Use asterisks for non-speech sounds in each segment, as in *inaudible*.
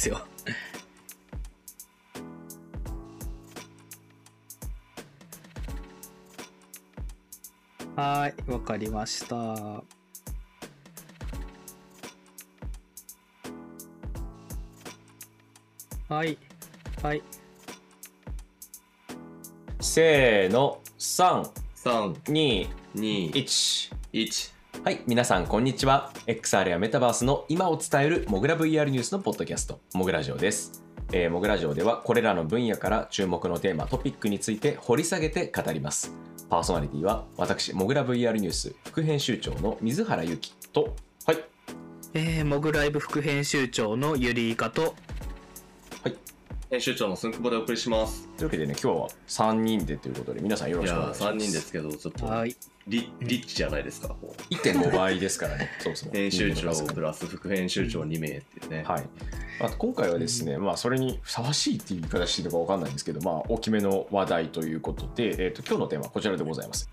いっすよ。はーい、わかりました。はい、はい。せーの321 3、2、1。はい皆さんこんにちは。XR やメタバースの今を伝えるモグラ VR ニュースのポッドキャストモグラジオです、えー、モグラジオではこれらの分野から注目のテーマトピックについて掘り下げて語ります。パーソナリティは私モグラ VR ニュース副編集長の水原由紀とはい。えー、モグライブ副編集長のゆりいかと、編集長のすんくぼでお送りします。というわけでね今日は3人でということで皆さんよろしくお願いします。3人ですけど、ちょっと。はい、リリッチじゃないですか。こう1.5倍ですからね *laughs* そうそう編集長プラス副編集長2名っていうね。はい、まあ、今回はですね、まあ、それにふさわしいっていう言い方していいのか分かんないんですけど、まあ、大きめの話題ということで、えー、と今日のテーマはこちらでございます。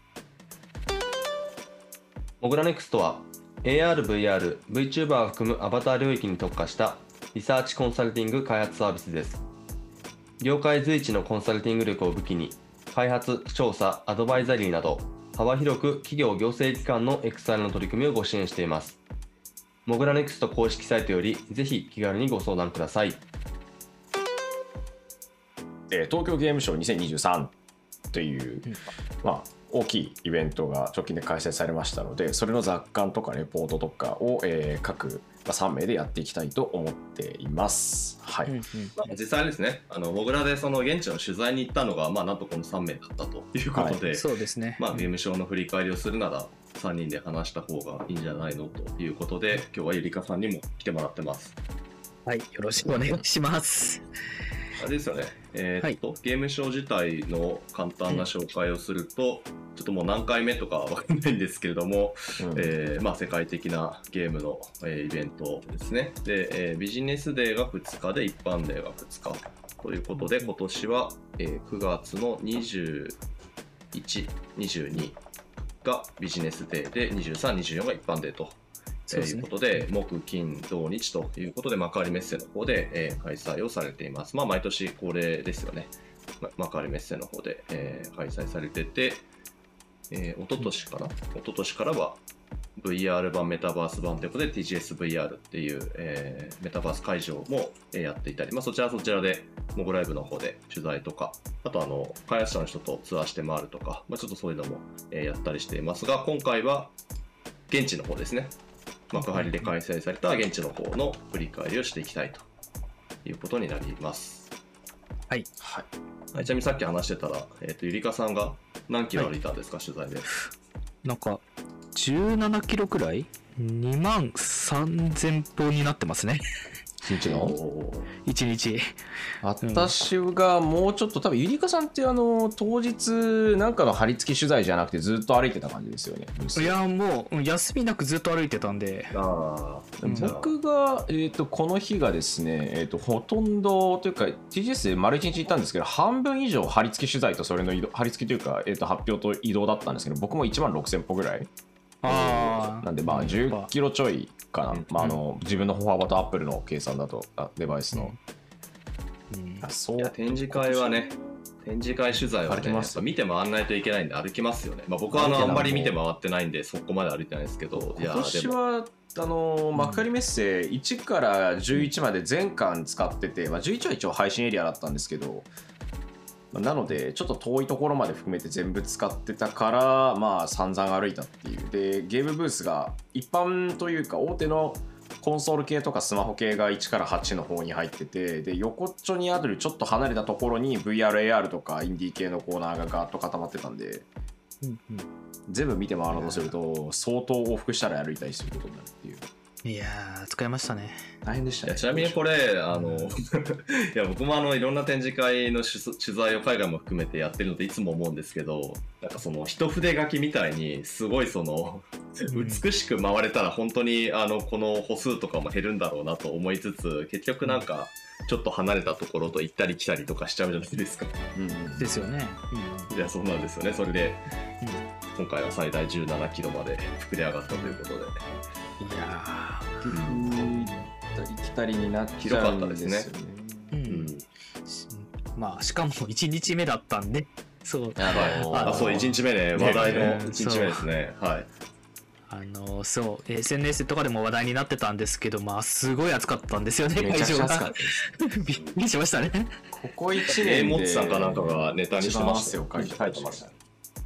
モグラネクストは AR、VR、VTuber を含むアバター領域に特化したリサーチコンサルティング開発サービスです。業界随一のコンサルティング力を武器に、開発、調査、アドバイザリーなど、幅広く企業行政機関の XR の取り組みをご支援しています。モグラネクスト公式サイトより、ぜひ気軽にご相談ください。えー東京ゲームショウ2023という、うんまあ、大きいイベントが直近で開催されましたのでそれの雑感とかレポートとかを、えー各、まあ、3名でやっていきたいと思っています。はい、うんうんまあ、実際ですね、あのモグラでその現地の取材に行ったのが、まあ、なんとこの3名だったということで、そうですね。まあ、ゲームショーの振り返りをするなら3人で話した方がいいんじゃないのということで今日はゆりかさんにも来てもらってます。はい、よろしくお願いします。あれですよね。えーっと、ゲームショー自体の簡単な紹介をすると、ちょっともう何回目とかはわかんないんですけれども、うんえーまあ、世界的なゲームの、えーイベントですねで、えービジネスデーが2日で一般デーが2日ということで今年は、えー9月の21、22がビジネスデーで23、24が一般デーと。そうですねえーいうことで、木、金、土、日ということで、幕張メッセの方で、えー開催をされています。まあ、毎年恒例ですよね。ま幕張メッセの方で、えー開催されてて、えー、一昨年かな、一昨年からは VR 版、メタバース版ということで TGSVR っていう、えーメタバース会場も、えーやっていたり、まあ、そちらはそちらでモグライブの方で取材とか、あとあの開発者の人とツアーして回るとか、まあ、ちょっとそういうのも、えーやったりしていますが、今回は現地の方ですね。幕張で開催された現地の方の振り返りをしていきたいということになります。はい。はいはい、ちなみにさっき話してたら、えっ、と、ゆりかさんが何キロ歩いたんですか、取材で？なんか、17キロくらい ?2 万3000歩になってますね。一日の？おー1日。私がもうちょっと多分ゆりかさんってあの当日なんかの張り付き取材じゃなくてずっと歩いてた感じですよね。いや、もう、休みなくずっと歩いてたんで、僕が、えー、とこの日がですね、えー、とほとんどというか TGS で丸1日行ったんですけど半分以上張り付き取材とそれの移動張り付きというか、えー、と発表と移動だったんですけど僕も1万6000歩ぐらいああ。なんでまあうん10キロちょいかな、うん。まあ、あの自分の歩幅とアップルの計算だとあデバイスの、うん。あそう。展示会はね、展示会取材はね、歩きます。やっぱ見て回らないといけないんで歩きますよね。まあ、僕はあのあんまり見て回ってないんで、そこまで歩いてないですけど、今年はあの幕張メッセ1から11まで全巻使ってて、まあ、11は一応配信エリアだったんですけどまあなのでちょっと遠いところまで含めて全部使ってたからまあ散々歩いたっていう。でゲームブースが一般というか大手のコンソール系とかスマホ系が1から8の方に入っててで横っちょにあるちょっと離れたところに VRAR とかインディー系のコーナーがガーッと固まってたんでうんうん。全部見て回ろうとすると相当往復したら歩いたりすることになるっていういやー、使いましたね。大変でしたねちなみにこれ、あの、*laughs* いや僕もあのいろんな展示会の取取材を海外も含めてやってるのでいつも思うんですけど、なんかその一筆書きみたいにすごいその、うん美しく回れたら本当にあのこの歩数とかも減るんだろうなと思いつつ、結局なんかちょっと離れたところと行ったり来たりとかしちゃうじゃないですか。うんうんですよね。いや、そうなんですよね。それでうんうん今回は最大17キロまで膨れ上がったということで。いやたり来たりになっちゃうんですよね。ううん。ん。まあしかも1日目だったんで。そう。あのあそう1日目ね。話題のね1日目ですね。はい。あのそう。SNS とかでも話題になってたんですけどまあすごい暑かったんですよねめちゃくちゃ暑か会ったです。場 *laughs* がびっくりしましたね。ここ1え年で。モッツさんかなんかがネタにしてましたよ。一番汗をかいてました。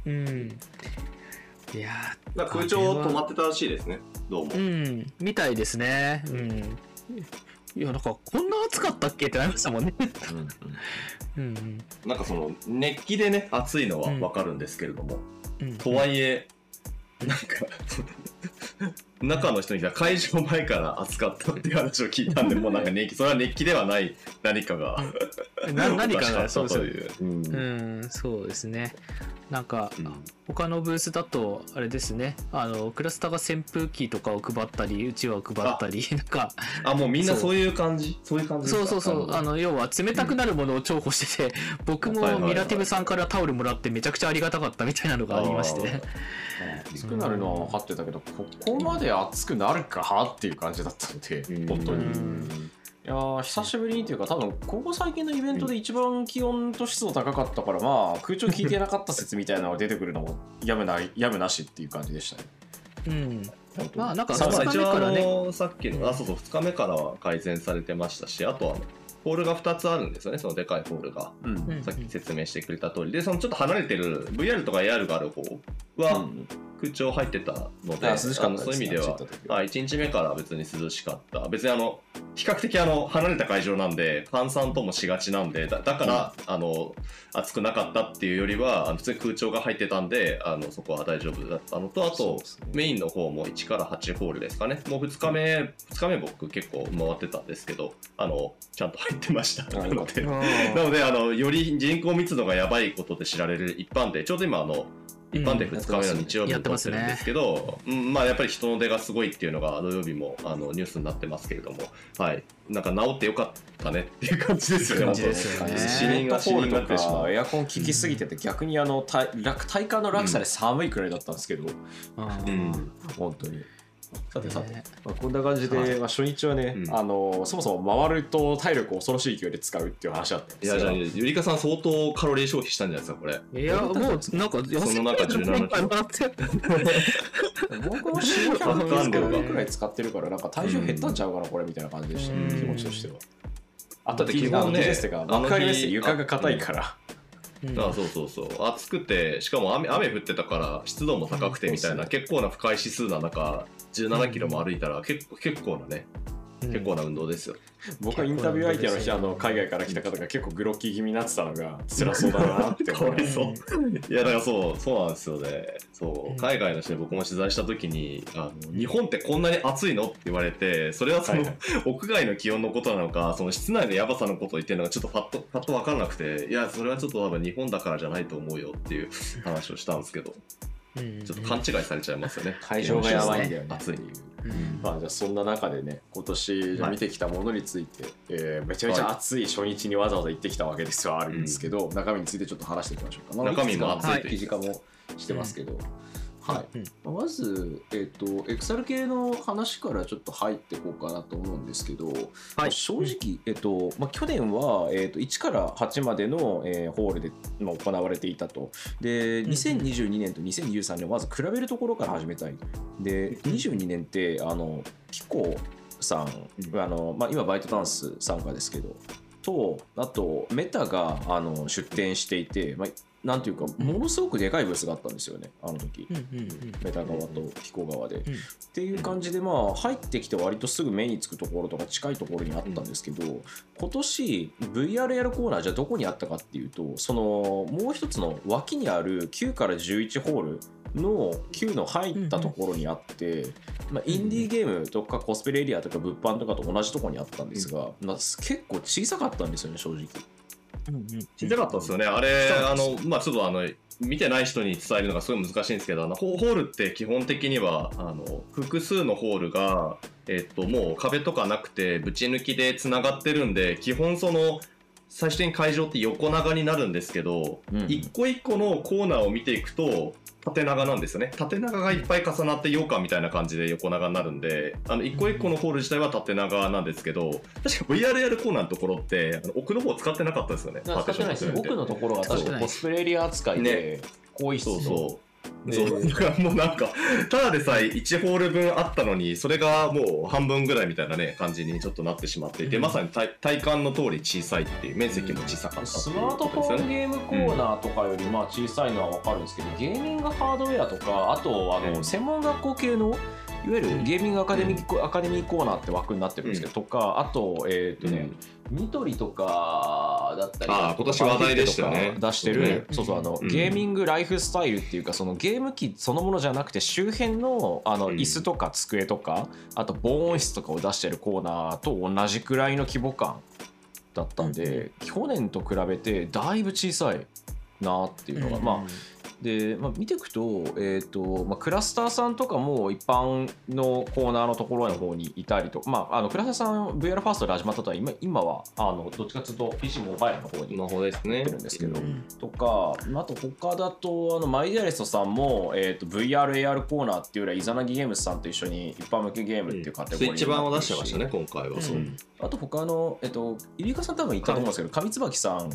うんいやなんか空調止まってたらしいですね。どうも。ーうんみたいですね。うん。いやなんかこんな暑かったっけってなりましたもんね。うんうん。うんなんかその熱気でね暑いのはわかるんですけれども、うんうん。とはいえなんか中の人に会場前から暑かったっていう話を聞いたんでもうなんか熱気 *laughs* それは熱気ではない何かが。な何かがそうですよったという、うん。うんそうですね。なんか、うん。他のブースだとあれですね。あのクラスターが扇風機とかを配ったりうちわを配ったりなんか。あもうみんなそう。いう感じ？そういう感じそうそうそう。あの要は冷たくなるものを重宝してて、僕もミラティブさんからタオルもらってめちゃくちゃありがたかったみたいなのがありまして。暑くなるのは分かってたけど、ここまで暑くなるかっていう感じだったので、うん。本当に。うんいやー久しぶりにっていうか多分ここ最近のイベントで一番気温と湿度高かったからまあ空調効いてなかった説みたいなのが出てくるのもやむない *laughs* やむなしっていう感じでしたね。うん。本当に。まあなんかさ2日目からね。一応あのさっきのあそうそう2日目からは改善されてましたしあとはホールが2つあるんですよねそのでかいホールが。うん。うん。さっき説明してくれた通り。でそのちょっと離れてる VR とか AR がある方はうん空調入ってたので、あ涼しかそういう意味ではあ1日目から別に涼しかった。別にあの比較的あの離れた会場なんで閑散ともしがちなんでだだから、あの暑くなかったっていうよりは普通に空調が入ってたんであのそこは大丈夫だったのとあとね。メインの方も1から8ホールですかね。もう2日目2日目僕結構回ってたんですけどあのちゃんと入ってました。なのでなのであのより人口密度がやばいことで知られる一般でちょうど今あの一般で2日目の日曜日に撮ってるんですけど、うんまあ、やっぱり人の出がすごいっていうのが土曜日もあのニュースになってますけれども、はい、なんか治ってよかったねっていう感じですよね、感じですよね。死人が死人になってしまう。エアコン効きすぎてて逆にあの体楽体感の落差で寒いくらいだったんですけど、うん。本当に。さてさて、ね。まあ、こんな感じで、はいまあ、初日はね、うん。あのそもそも回ると体力を恐ろしい勢いで使うっていう話だったんですいやじゃあがゆりかさん相当カロリー消費したんじゃないですかこれ。いやもうなんかその中17回もらって。僕も4 0 0わかんないわくらい使ってるからなんか体重減ったんちゃうかなこれみたいな感じでした、うん気持ちとしては。あと基基本ね、幕張メッセ床が硬いから、うんあそうそうそう暑くてしかも雨雨降ってたから湿度も高くてみたいな、うん結構な不快指数な中17キロも歩いたら結構結構なね結構な運動ですよ、僕はインタビュー相手の日あの海外から来た方が結構グロッキー気味になってたのが辛そうだなってか思い *laughs* そう。いやだからそうそうなんですよね。そう、うん。海外の人に僕も取材した時にあの日本ってこんなに暑いのって言われてそれはその、はいはい。屋外の気温のことなのかその室内のやばさのことを言ってるのがちょっとパッとパッと分からなくていやそれはちょっと多分日本だからじゃないと思うよっていう話をしたんですけど。うんちょっと勘違いされちゃいますよね。*laughs* 会場がやばいんだよね。暑い。まあ、じゃあそんな中でね今年見てきたものについて、えーめちゃめちゃ暑い初日にわざわざ行ってきたわけですよあるんですけど、中身についてちょっと話していきましょうか、まあ中身もいくつか熱いという。記事化もしてますけど、はい。うんまず、えっとエクサル系の話からちょっと入っていこうかなと思うんですけど、まあ正直、えっとまあ、去年は、えっと1から8までの、えーホールで、まあ、行われていたと。でん2022年と2023年をまず比べるところから始めたいで22年ってあのピコさん。あのまあ、今バイトダンス参加ですけどとあとメタがあの出展していて、まあ、なんていうかものすごくでかいブースがあったんですよねあの時。メタ側とピコ側で。ん。っていう感じでまあ入ってきて割とすぐ目につくところとか近いところにあったんですけど、今年 VR やるコーナーじゃあどこにあったかっていうとそのもう一つの脇にある9から11ホールの9の入ったところにあって、まあ、インディーゲームとかコスプレエリアとか物販とかと同じところにあったんですが、まあ結構小さかったんですよね正直。うんうんちっちゃかったですよね、あれ、あの、まあ、ちょっとあの、見てない人に伝えるのがすごい難しいんですけど、あのホホールって基本的には、あの、複数のホールが、えっと、もう壁とかなくて、ぶち抜きでつながってるんで、基本その、最終的に会場って横長になるんですけど、うん一個一個のコーナーを見ていくと縦長なんですよね。縦長がいっぱい重なって羊羹みたいな感じで横長になるんであの一個一個のホール自体は縦長なんですけど確か VRL コーナーのところってあの奥の方使ってなかったですよね。使ってないです奥のところが確かコスプレエリア扱いで、更衣室そうそう。でそう。だからもうなんかただでさえ1ホール分あったのにそれがもう半分ぐらいみたいなね感じにちょっとなってしまっていて、うん。まさに体体感の通り小さいっていう面積も小さかったっていうスマート。フォンゲームコーナーとかよりまあ小さいのは分かるんですけど、ゲーミングハードウェアとかあとあのうん。専門学校系のいわゆるゲーミングアカデミー、アカデミーコーナーって枠になってるんですけど、とかあとえっ、とね、ニトリとかだったりあー今年話題でしたよね。出してる、うん。そうそうあの、うん。ゲーミングライフスタイルっていうかそのゲーム機そのものじゃなくて周辺のあのうん。椅子とか机とか、あと防音室とかを出してるコーナーと同じくらいの規模感だったんで、去年と比べてだいぶ小さいなっていうのが、まあで、まあ、見ていくと,、えーとまあ、クラスターさんとかも一般のコーナーのところの方にいたりとか、まあ、あのクラスターさん VR ファーストで始まったとは今今はあのどっちかというと PC モバイルの方にの方ですね。やってるんですけど、うん。とかあと他だとあのマイディアレストさんも、えー、と VRAR コーナーっていうよりはイザナギゲームズさんと一緒に一般向けゲームっていうカテゴリースイッチ版を出してましたね今回は、うん。そうあと他の、えっと、入江さん多分言ったと思うんですけど上椿さん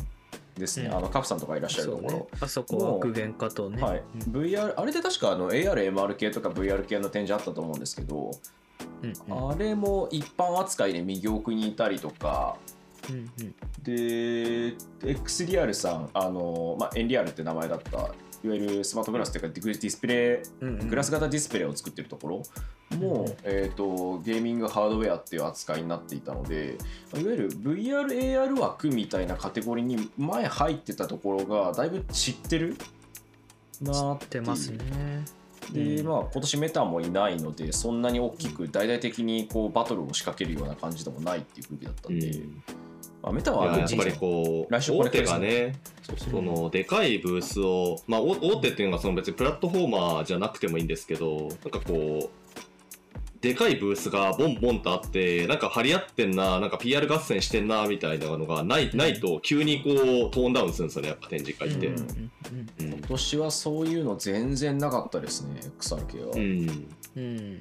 ですね、うん。あのカフさんとかいらっしゃるところ、ね。あそこは具現化とね。はい、VR あれで確かあの ARMR 系とか VR 系の展示あったと思うんですけど、うんうん。あれも一般扱いで右奥にいたりとか。うんうん。で X リアルさんあの、まあ、エンリアルって名前だったいわゆるスマートグラスっていうかディスプレイうんうん。グラス型ディスプレイを作ってるところも、うん。えー、とゲーミングハードウェアっていう扱いになっていたのでいわゆる VRAR 枠みたいなカテゴリーに前入ってたところがだいぶ散ってるなーってますね。で、うん。まあ今年メタもいないのでそんなに大きく大々的にこうバトルを仕掛けるような感じでもないっていう空気だったんで、うん。まあ、メタいはややっぱりこう来週これ大手がねそのでかいブースを、まあ、お大手っていうのがその別にプラットフォーマーじゃなくてもいいんですけどなんかこうでかいブースがボンボンとあってなんか張り合ってんななんか PR 合戦してんなみたいなのがないないと急にこうトーンダウンするんですよねやっぱ展示会って。うんうん今年はそういうの全然なかったですね XR 系は。うん。うん。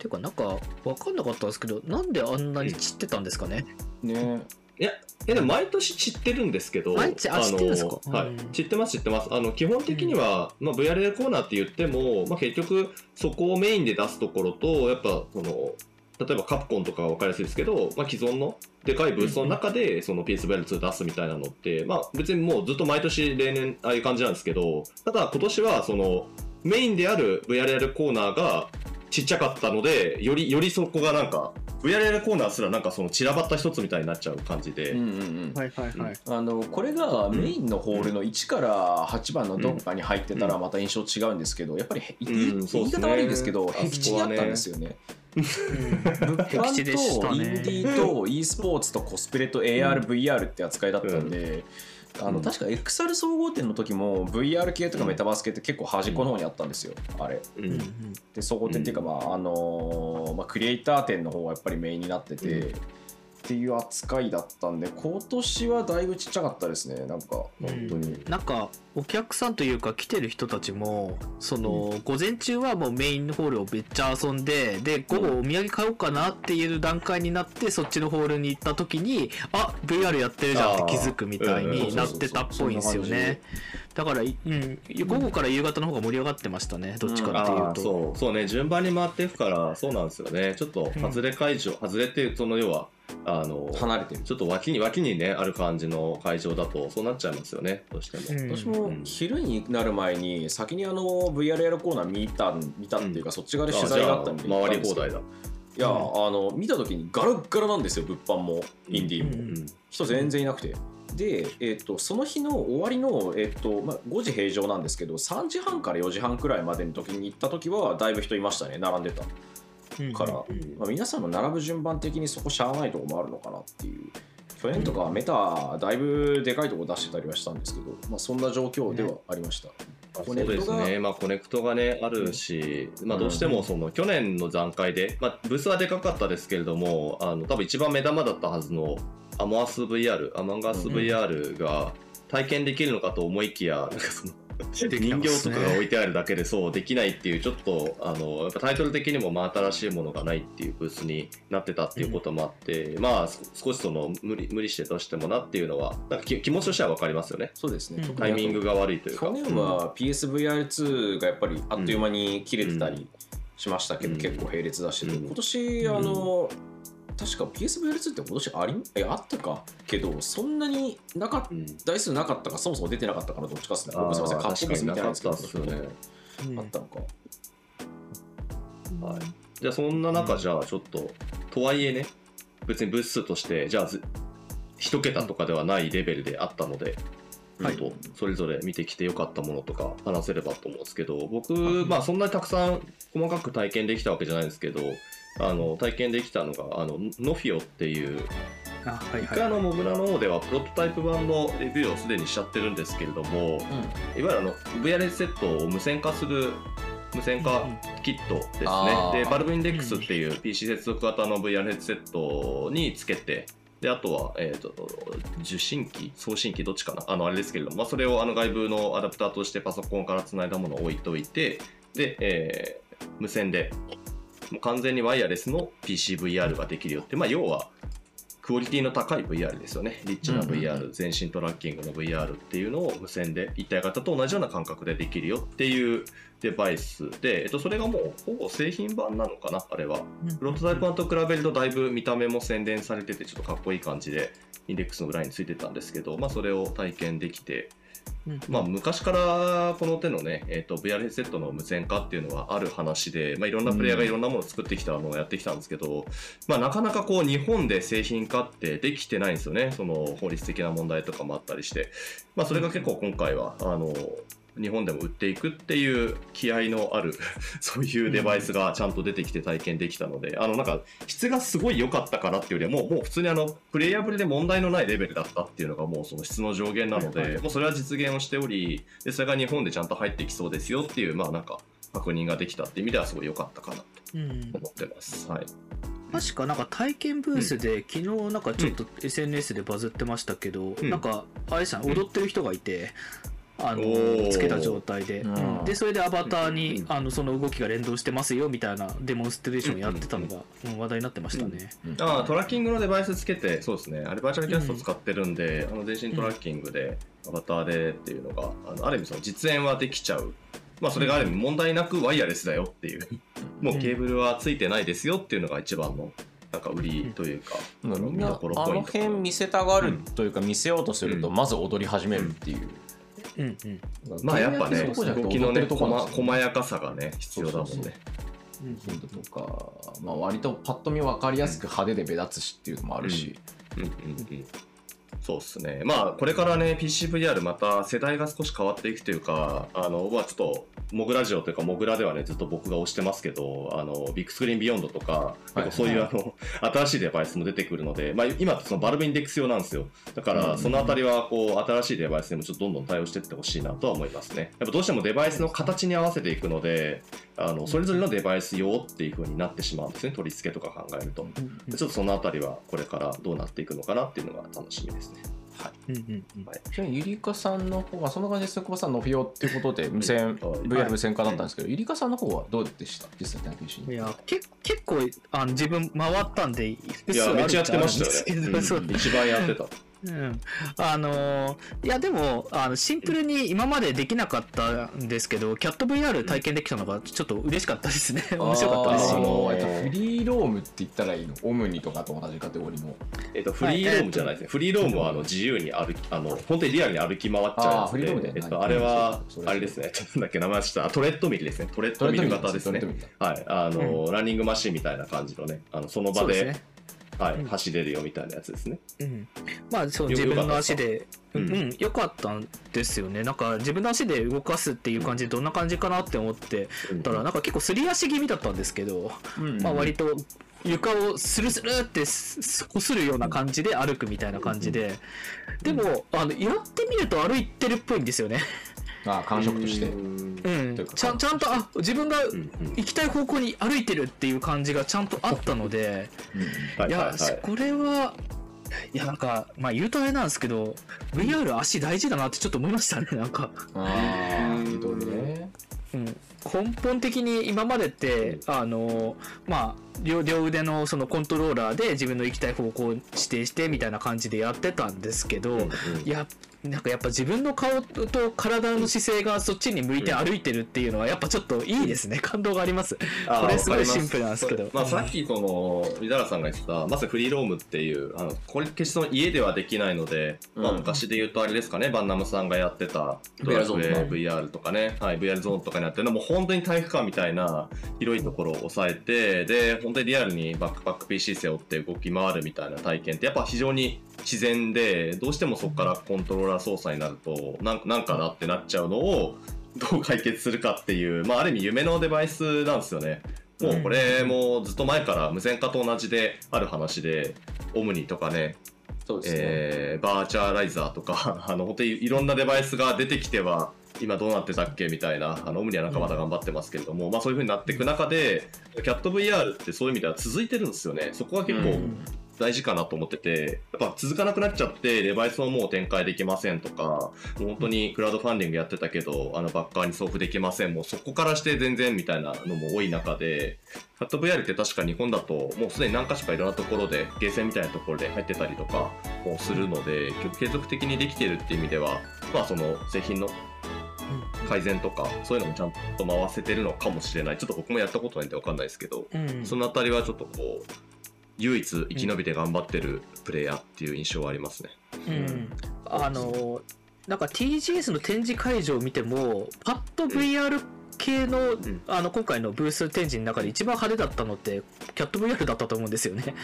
ていうかなんか分かんなかったんですけどなんであんなに散ってたんですかね？ねいやでも毎年散ってるんですけど、毎日あ散ってるんですか？のはい。うん、散ってます、散ってます。あの基本的には、まあ、VRL コーナーって言っても、まあ、結局、そこをメインで出すところと、やっぱその、例えばカプコンとかは分かりやすいですけど、まあ、既存のでかいブースの中で、その PSVR2 出すみたいなのって、まあ、別にもうずっと毎年、例年、ああいう感じなんですけど、ただ、今年は、その、メインである VRL コーナーがちっちゃかったので、より、よりそこがなんか、VRL コーナーすらなんかその散らばった一つみたいになっちゃう感じで、うんうんうん。はいはいはい。あのこれがメインのホールの1から8番のどこかに入ってたらまた印象違うんですけどやっぱりへ言いうん言い方悪いですけど僻地にあったんですよね。うん物販とインね。ディーと e スポーツとコスプレと ARVR って扱いだったんで、あうん。の確か XR 総合店の時も VR 系とかメタバース系って結構端っこの方にあったんですよ、あれ。で総合店っていうか、まああのーまあ、クリエイター店の方がやっぱりメインになってて、うんっていう扱いだったんで今年はだいぶちっちゃかったですね。なんか本当に。なんかお客さんというか来てる人たちもその、午前中はもうメインホールをめっちゃ遊んでで午後お土産買おうかなっていう段階になってそっちのホールに行った時にあ VR やってるじゃんって気づくみたいになってたっぽいんですよね。だから、いうん、午後から夕方の方が盛り上がってましたねどっちかっていうああと、そう。そうね。順番に回っていくからそうなんですよね。ちょっと外れ会場、外れっていうその要はあの離れてる。ちょっと脇に脇にねある感じの会場だとそうなっちゃいますよね。どうしても、うん。私も昼になる前に先にあの VRL コーナー見た見たっていうか、そっち側で取材があったんで回り放題だ。いや、うん。あの見た時にガラッガラなんですよ物販もインディーも、うん。人全然いなくて。で、えっとその日の終わりの、えっとまあ、5時平常なんですけど3時半から4時半くらいまでの時に行った時はだいぶ人いましたね。並んでた。うんから、うんまあ、皆さんの並ぶ順番的にそこしゃあないとこもあるのかなっていう。去年とかは Meta だいぶでかいとこ出してたりはしたんですけど、まあ、そんな状況ではありました、コそうでネクトがすね、まあ、コネクトがねあるし、まあ、どうしてもその去年の段階で、まあ、ブースはでかかったですけれどもあの多分一番目玉だったはずのアモアス VR、 Among Us VR が体験できるのかと思いきや、なんかその人形とかが置いてあるだけでそうできないっていうちょっとあのやっぱタイトル的にも真新しいものがないっていうブースになってたっていうこともあって、まあす少しその無理無理して出してもなっていうのはなんか気気持ちとしては分かりますよね。そうですね、うん。タイミングが悪いというか。去年は PSVR2 がやっぱりあっという間に切れてたりしましたけど、うん。結構並列だし、うん。今年あの、確か PSVR2 って今年ありえあったか？けどそんなになかっうん台数なかったか？そもそも出てなかったからどっちかっすねすいませんカップブース見てないなかったっすよね。あったのか。はい。じゃあそんな中じゃあちょっと、とはいえね別にブース数としてじゃあず一桁とかではないレベルであったので、はい。とそれぞれ見てきてよかったものとか話せればと思うんですけど僕、まあそんなにたくさん細かく体験できたわけじゃないんですけどあの体験できたのがあのノフィオっていうあはい一回あのモグラの方ではプロトタイプ版のレビューをすでにしちゃってるんですけれどもいわゆるあの VR ヘッドセットを無線化する無線化キットですね。あー。でバルブインデックスっていう PC 接続型の VR ヘッドセットにつけてであとは、えー、と受信機送信機どっちかな。あのあれですけれども、まあ、それをあの外部のアダプターとしてパソコンからつないだものを置いといてで、えー無線でもう完全にワイヤレスの PCVR ができるよって、まあ、要はクオリティの高い VR ですよね。リッチな VR、全身トラッキングの VR っていうのを無線で一体型と同じような感覚でできるよっていうデバイスで、えっと、それがもうほぼ製品版なのかな、あれは。プロトタイプ版と比べるとだいぶ見た目も洗練されてて、ちょっとかっこいい感じで、インデックスの裏についてたんですけど、まあ、それを体験できて、まあ、昔からこの手のね、えー、と VR ヘッドセットの無線化っていうのはある話で、まあ、いろんなプレイヤーがいろんなものを作ってきたのをやってきたんですけど、まあ、なかなかこう日本で製品化ってできてないんですよね。その法律的な問題とかもあったりして、まあ、それが結構今回はあの日本でも売っていくっていう気合のある *laughs* そういうデバイスがちゃんと出てきて体験できたので、あのなんか質がすごい良かったからっていうよりはもうもう普通にあのプレイヤブルで問題のないレベルだったっていうのがもうその質の上限なので、はい。はいもうそれは実現をしておりでそれが日本でちゃんと入ってきそうですよっていうまあなんか確認ができたっていう意味ではすごい良かったかなとうん。思ってます。はい、確かなんか体験ブースで、昨日なんかちょっと SNS でバズってましたけど、ん。なんかあれでしたね踊ってる人がいて、あのつけた状態で、でそれでアバターうんに、あのその動きが連動してますよみたいなデモンストレーションをやってたのが、うん話題になってましたね。ああトラッキングのデバイスつけてそうですね。あれバーチャルキャスト使ってるんで、あの全身トラッキングでアバターでっていうのがあのある意味その実演はできちゃう。まあそれがある意味問題なくワイヤレスだよっていう。もうケーブルはついてないですよっていうのが一番のなんか売りというか、うん。見どころあのポイント。辺見せたがるというか見せようとするとうん。まず踊り始めるっていう、うんうん。まあやっぱね動きのね細やかさがね必要だもんね。ヒントとか、まあ、割とパッと見分かりやすく派手で目立つしっていうのもあるし、うんうんうんそうっすね。まあ、これからね、PCVR また世代が少し変わっていくというか、あの、まあちょっと、モグラジオというか、モグラではね、ずっと僕が推してますけど、あの、ビッグスクリーンビヨンドとか、はい結構そういう、あの、新しいデバイスも出てくるので、まあ今ってそのバルブインデックス用なんですよ。だから、そのあたりは、こう、新しいデバイスでもちょっとどんどん対応していってほしいなとは思いますね。やっぱどうしてもデバイスの形に合わせていくので、あの、それぞれのデバイス用っていう風になってしまうんですね。取り付けとか考えると。でちょっとそのあたりはこれからどうなっていくのかなっていうのが楽しみですね。うんうんうん。ちなみにゆりかさんの方はそんな感じで久保さんのフィオっていうことで無線、はい。VR 無線化だったんですけど、ゆりかさんの方はどうでした？実際体験しにいやけ結構あの自分回ったんで複いや、数あるめっちゃやってましたっちゃあるよね。うん。一番やってた。うん、あのーいやでもあのシンプルに今までできなかったんですけどキャット VR 体験できたのがちょっと嬉しかったですね。*laughs* 面白かったですしフリーロームって言ったらいいの？オムニとかと同じカテゴリーの。えっと、フリーロームじゃないですね。フリーロームはあの自由に歩き、あの、本当にリアルに歩き回っちゃうあーやつフリーロームだよねで、えっと、あれはあれですね。ちょっとなんだっけ、名前した。トレッドミルですね。トレッドミル型ですね。はい。あの、ランニングマシンみたいな感じのね、あのその場で、そうですねはい、うん。走れるよみたいなやつですね。うん、まあそうよ自分の足で。ううん。ん、うん、よかったんですよね。なんか自分の足で動かすっていう感じでどんな感じかなって思ってたらなんか結構すり足気味だったんですけど、まあ割と床をスルスルってすこするような感じで歩くみたいな感じで、でもあのやってみると歩いてるっぽいんですよね。あ感触として。うん。ちゃんとあ自分がうんうん。行きたい方向に歩いてるっていう感じがちゃんとあったので、はいや、はい。これはいやなんかまあ言うとあれなんですけど VR 足大事だなってちょっと思いましたねなんか、ああ、ね。うん、根本的に今までってあのまあ両両腕のそのコントローラーで自分の行きたい方向を指定してみたいな感じでやってたんですけど、いやなんかやっぱ自分の顔と体の姿勢がそっちに向いて歩いてるっていうのはやっぱちょっといいですね。感動があります。これすごいシンプルなんですけど。まあ、うんさっきその井原さんが言ってたまさにフリーロームっていうあのこれ決して家ではできないので、まあ、うん昔で言うとあれですかねバンナムさんがやってたドラク VR ゾーンエ VR とかね、はい、VR ゾーンとかになってるのもう本当に体育館みたいな広いところを抑えてで本当にリアルにバックパック PC 背負って動き回るみたいな体験ってやっぱ非常に自然でどうしてもそこからコントローラー操作になるとなんなんかなってなっちゃうのをどう解決するかっていう、まあ、ある意味夢のデバイスなんですよね。もうこれもずっと前から無線化と同じである話で、オムニとかね、そうですね。えーバーチャライザーとか、*laughs* あの本当にいろんなデバイスが出てきては、今どうなってたっけみたいな、あのオムニはなんかまだ頑張ってますけれども、まあそういう風になっていく中で、キャット VR ってそういう意味では続いてるんですよね。そこが結構うん大事かなと思ってて、やっぱ続かなくなっちゃって、デバイスももう展開できませんとか、もう本当にクラウドファンディングやってたけど、あのバッカーに送付できません、もうそこからして全然みたいなのも多い中で、キャット VR って確か日本だと、もうすでに何か所かいろんなところで、ゲーセンみたいなところで入ってたりとかもするので、結構継続的にできてるっていう意味では、まあその製品の改善とか、そういうのもちゃんと回せてるのかもしれない。ちょっと僕もやったことないんでわかんないですけど、うんそのあたりはちょっとこう、唯一生き延びて頑張ってるプレイヤーっていう印象はありますね。うん、あのなんか TGS の展示会場を見てもパッと VR 系の,、んあの今回のブース展示の中で一番派手だったのってキャット VR だったと思うんですよね。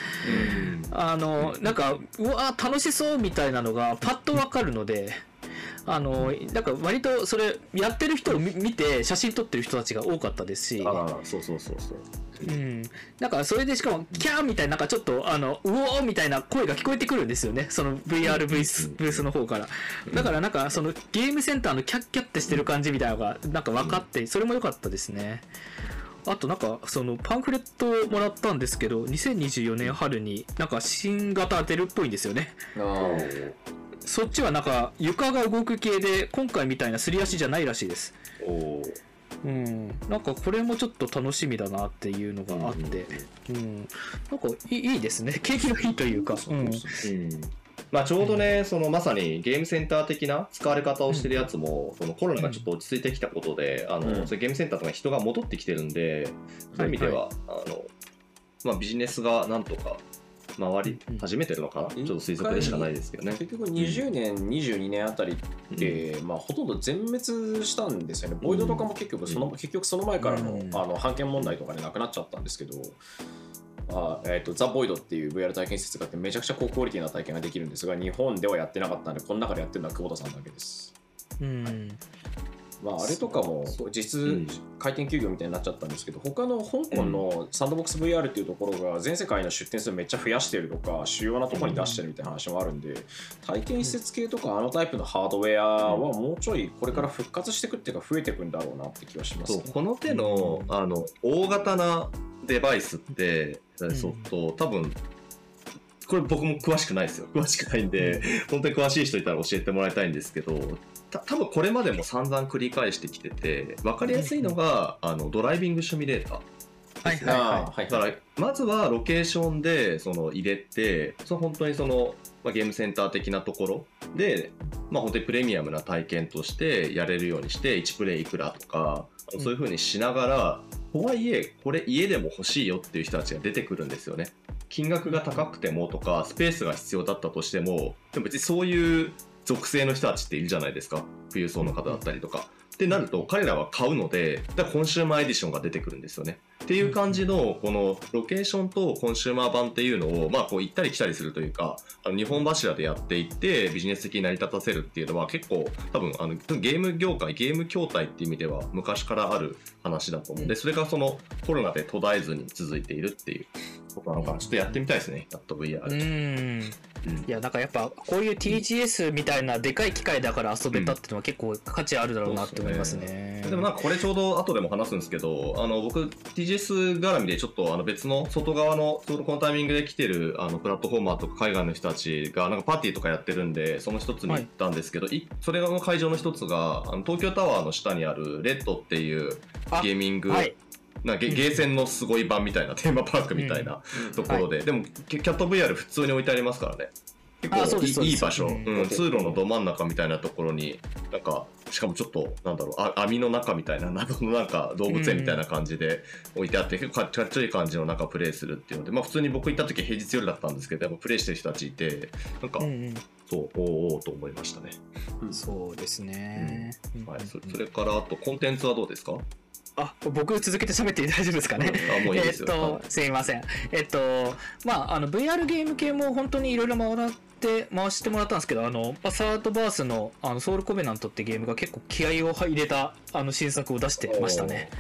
あのなんかうわ楽しそうみたいなのがパッとわかるので。あのなんか割とそれやってる人を見見て写真撮ってる人たちが多かったですし、ああ、そうそうそうそう。うん、なんかそれでしかもキャーみたいななんかちょっとあのうおーみたいな声が聞こえてくるんですよね。その VR ブースブースの方から。だからなんかそのゲームセンターのキャッキャってしてる感じみたいなのがなんか分かってそれも良かったですね。あとなんかそのパンフレットをもらったんですけど2024年春になんか新型出るっぽいんですよね。そっちはなんか床が動く系で今回みたいなすり足じゃないらしいです。おお。うん、なんかこれもちょっと楽しみだなっていうのがあって、うん、なんかいいいいですね、*laughs* 景気がいいというか、うん、うんまあ、ちょうどね、そのまさにゲームセンター的な使われ方をしてるやつも、そのコロナがちょっと落ち着いてきたことで、あのゲームセンターとかに人が戻ってきてるんで、そういう意味では、あのまあ、ビジネスがなんとか回り始めてるのかな、ちょっと推測でしかないですけどね。結局20年、22年あたりって、まあ、ほとんど全滅したんですよね。ボイドとかも結局その、うん。結局その前からの,、うん。あの判権問題とかでなくなっちゃったんですけど、あえー、とザ・ボイドっていう VR 体験施設があってめちゃくちゃ高クオリティな体験ができるんですが日本ではやってなかったんでこの中でやってるのは久保田さんだけです。うん、まあ、あれとかも実うん。回転休業みたいになっちゃったんですけど他の香港のサンドボックス VR っていうところが全世界の出店数めっちゃ増やしてるとか主要なところに出してるみたいな話もあるんで体験施設系とかあのタイプのハードウェアはもうちょいこれから復活していくっていうか増えていくんだろうなって気はしますね。この手のあの大型なデバイスって、そうと多分これ僕も詳しくないですよ。詳しくないんで、本当に詳しい人いたら教えてもらいたいんですけどた多分これまでも散々繰り返してきてて分かりやすいのが、あのドライビングシミュレーターはいはいはあーはい。だからまずはロケーションでその入れてその本当にその、まあ、ゲームセンター的なところで、まあ、本当にプレミアムな体験としてやれるようにして1プレイいくらとかうん。そういう風にしながらとはいえこれ家でも欲しいよっていう人たちが出てくるんですよね。金額が高くてもとかスペースが必要だったとしてもでも別にそういう属性の人たちっているじゃないですか富裕層の方だったりとか。ってなると彼らは買うのでだコンシューマーエディションが出てくるんですよね。っていう感じのこのロケーションとコンシューマー版っていうのをまあこう行ったり来たりするというか日本柱でやっていってビジネス的に成り立たせるっていうのは結構多分あのゲーム業界ゲーム筐体っていう意味では昔からある話だと思うんでそれがそのコロナで途絶えずに続いているっていうことなのかな。ちょっとやってみたいですね。やっと VR。うんうんいやなんかやっぱこういう TGS みたいなでかい機械だから遊べたっていうのは結構価値あるだろうなって思いますね。でもなんかこれちょうど後でも話すんですけど、あの僕 TGS 絡みでちょっとあの別の外側のちょうどこのタイミングで来てるあのプラットフォーマーとか海外の人たちがなんかパーティーとかやってるんで、その一つに行ったんですけど、いそれの会場の一つがあの東京タワーの下にあるレッドっていうあゲーミング、はいなんかゲーセンのすごい版みたいなテーマパークみたいなところで、でもキャット VR 普通に置いてありますからね。あそうですそうです。いい場所、うん。うん。通路のど真ん中みたいなところになんかしかもちょっとなんだろうあ網の中みたいな謎のなんか動物園みたいな感じで置いてあって、結構かっちょいい感じの中プレイするっていうので、まあ、普通に僕行った時平日夜だったんですけどやっぱプレイしてる人たちいてなんか、そうおーおーと思いましたね、そうですね。はい、そそれからあとコンテンツはどうですか？あ僕続けて喋って大丈夫ですかね？あもういいですよ、えっと、すいません。えっと、まあ、あの、VR ゲーム系も本当にいろいろ回って、回してもらったんですけど、あの、まあサードバースの、あの、ソウルコベナントってゲームが結構気合を入れた、あの、新作を出してましたね。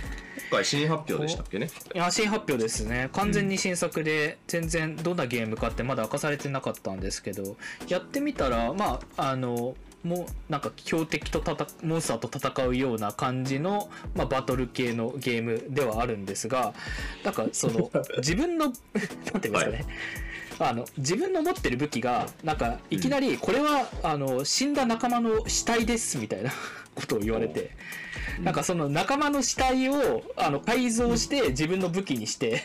今回新発表でしたっけね？いや、新発表ですね。完全に新作で、全然どんなゲームかってまだ明かされてなかったんですけど、やってみたら、まあ、あの、もうなんか強敵と戦モンスターと戦うような感じの、まあ、バトル系のゲームではあるんですがなんかその *laughs* 自分の *laughs* なんていうんですかね、あの自分の持ってる武器がなんかいきなりこれは、あの死んだ仲間の死体ですみたいなことを言われて、なんかその仲間の死体をあの改造して自分の武器にして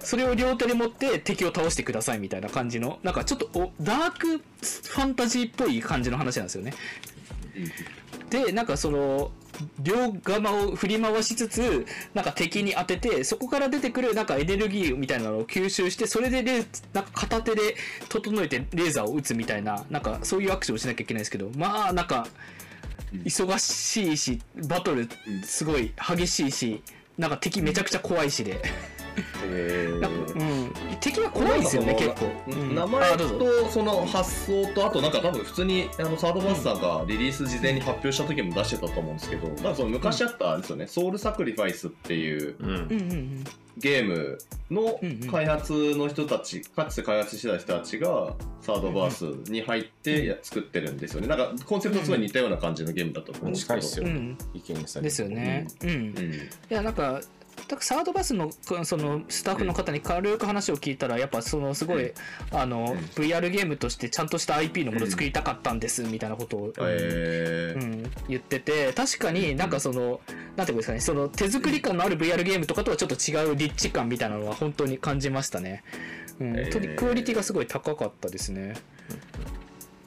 それを両手で持って敵を倒してくださいみたいな感じのなんかちょっとおダークファンタジーっぽい感じの話なんですよね。でなんかその両側を振り回しつつなんか敵に当ててそこから出てくるなんかエネルギーみたいなのを吸収してそれでレーなんか片手で整えてレーザーを撃つみたいななんかそういうアクションをしなきゃいけないんですけどまあなんか忙しいしバトルすごい激しいしなんか敵めちゃくちゃ怖いしで、なんかうん、敵は怖いですよね結構、うん。名前とその発想とあとなんか多分普通にあのサードバースさんがリリース事前に発表した時も出してたと思うんですけどなんかその昔あったんですよね、ソウルサクリファイスっていう。うん。うんうんうんゲームのうんうん。開発の人たち、かつて開発してた人たちがサードバースに入ってや作ってるんですよね。なんかコンセプトすごい似たような感じのゲームだと思うんですけど。近いっすよ、う。ん意見さですよね。うん。いうん。や、なんか、だからサードバスのそのスタッフの方に軽く話を聞いたら、やっぱそのすごい、あの、VR ゲームとしてちゃんとした IP のものを作りたかったんですみたいなことを、えー。うん、言ってて、確かになんかその、なんていうんですかね、その手作り感のある VR ゲームとかとはちょっと違う立地感みたいなのは本当に感じましたね。うん、クオリティがすごい高かったですね。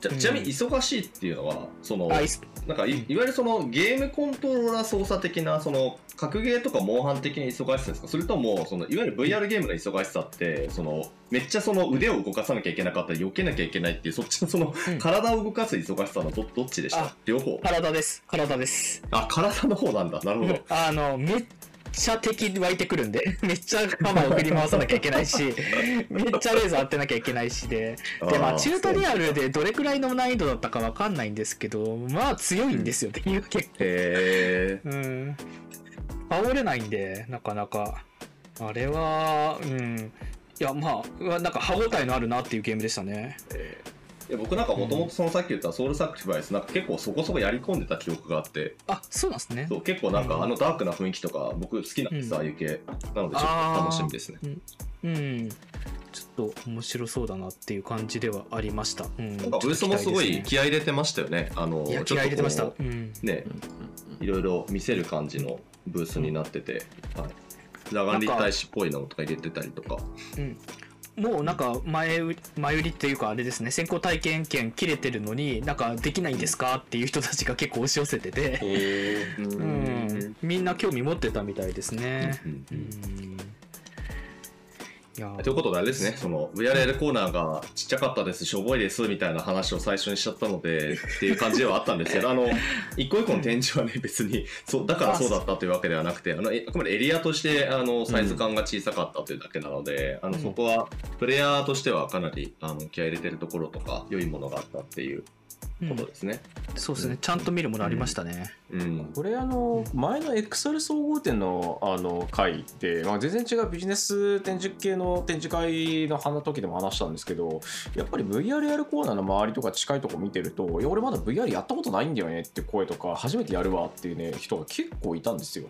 じゃちなみに忙しいっていうのはそのなんかいいわゆるそのゲームコントローラー操作的なその格ゲーとかモンハン的な忙しさですか？それともそのいわゆる VR ゲームの忙しさってそのめっちゃその腕を動かさなきゃいけなかったり避けなきゃいけないっていうそっちのその、うん。体を動かす忙しさのどどっちでした？あ両方。体です。体です。あ体の方なんだ。なるほど。あの、めっちゃ敵湧いてくるんで、*laughs* めっちゃ弾を振り回さなきゃいけないし、*laughs* めっちゃレーザー当てなきゃいけないしで、で、まあ、ーチュートリアルでどれくらいの難易度だったかわかんないんですけど、まあ、強いんですよね、結構。へえうん。煽れないんで、なかなか。あれは、うん。いや、まあ、なんか歯応えのあるなっていうゲームでしたね。いや僕なんかもともとそのさっき言ったソウルサクリファイスなんか結構そこそこやり込んでた記憶があってあ、そうなんですね。そう結構なんかうんあのダークな雰囲気とか僕好きなんです、うんああいう系なのでちょっと楽しみですねうん。ちょっと面白そうだなっていう感じではありました。うん。なんかブーストもすごい気合い入れてましたよね。あの気合い入れてました。こうん。うね、いろいろ見せる感じのブースになってて、はい、裸眼立体視っぽいのとか入れてたりとか。うんもうなんか前前売りっていうかあれですね。先行体験券切れてるのになんかできないんですかっていう人たちが結構押し寄せてて、へううん、みんな興味持ってたみたいですね。うんということであれですね、その VRL コーナーがちっちゃかったです、しょぼいですみたいな話を最初にしちゃったのでっていう感じではあったんですけど、*laughs* あの一個一個の展示はね、別にそうだからそうだったというわけではなくて、あのえあくまでエリアとしてあのサイズ感が小さかったというだけなので、あのうん。そこはプレイヤーとしてはかなりあの気合い入れてるところとか、良いものがあったっていうことですね。そうですね。ちゃんと見るものありましたね、うん。これあの前の XR 総合展のあの回で、まあ、全然違うビジネス展示系の展示会の話時でも話したんですけどやっぱり VR やるコーナーの周りとか近いとこ見てるといや俺まだ VR やったことないんだよねって声とか初めてやるわっていうね人が結構いたんですよ。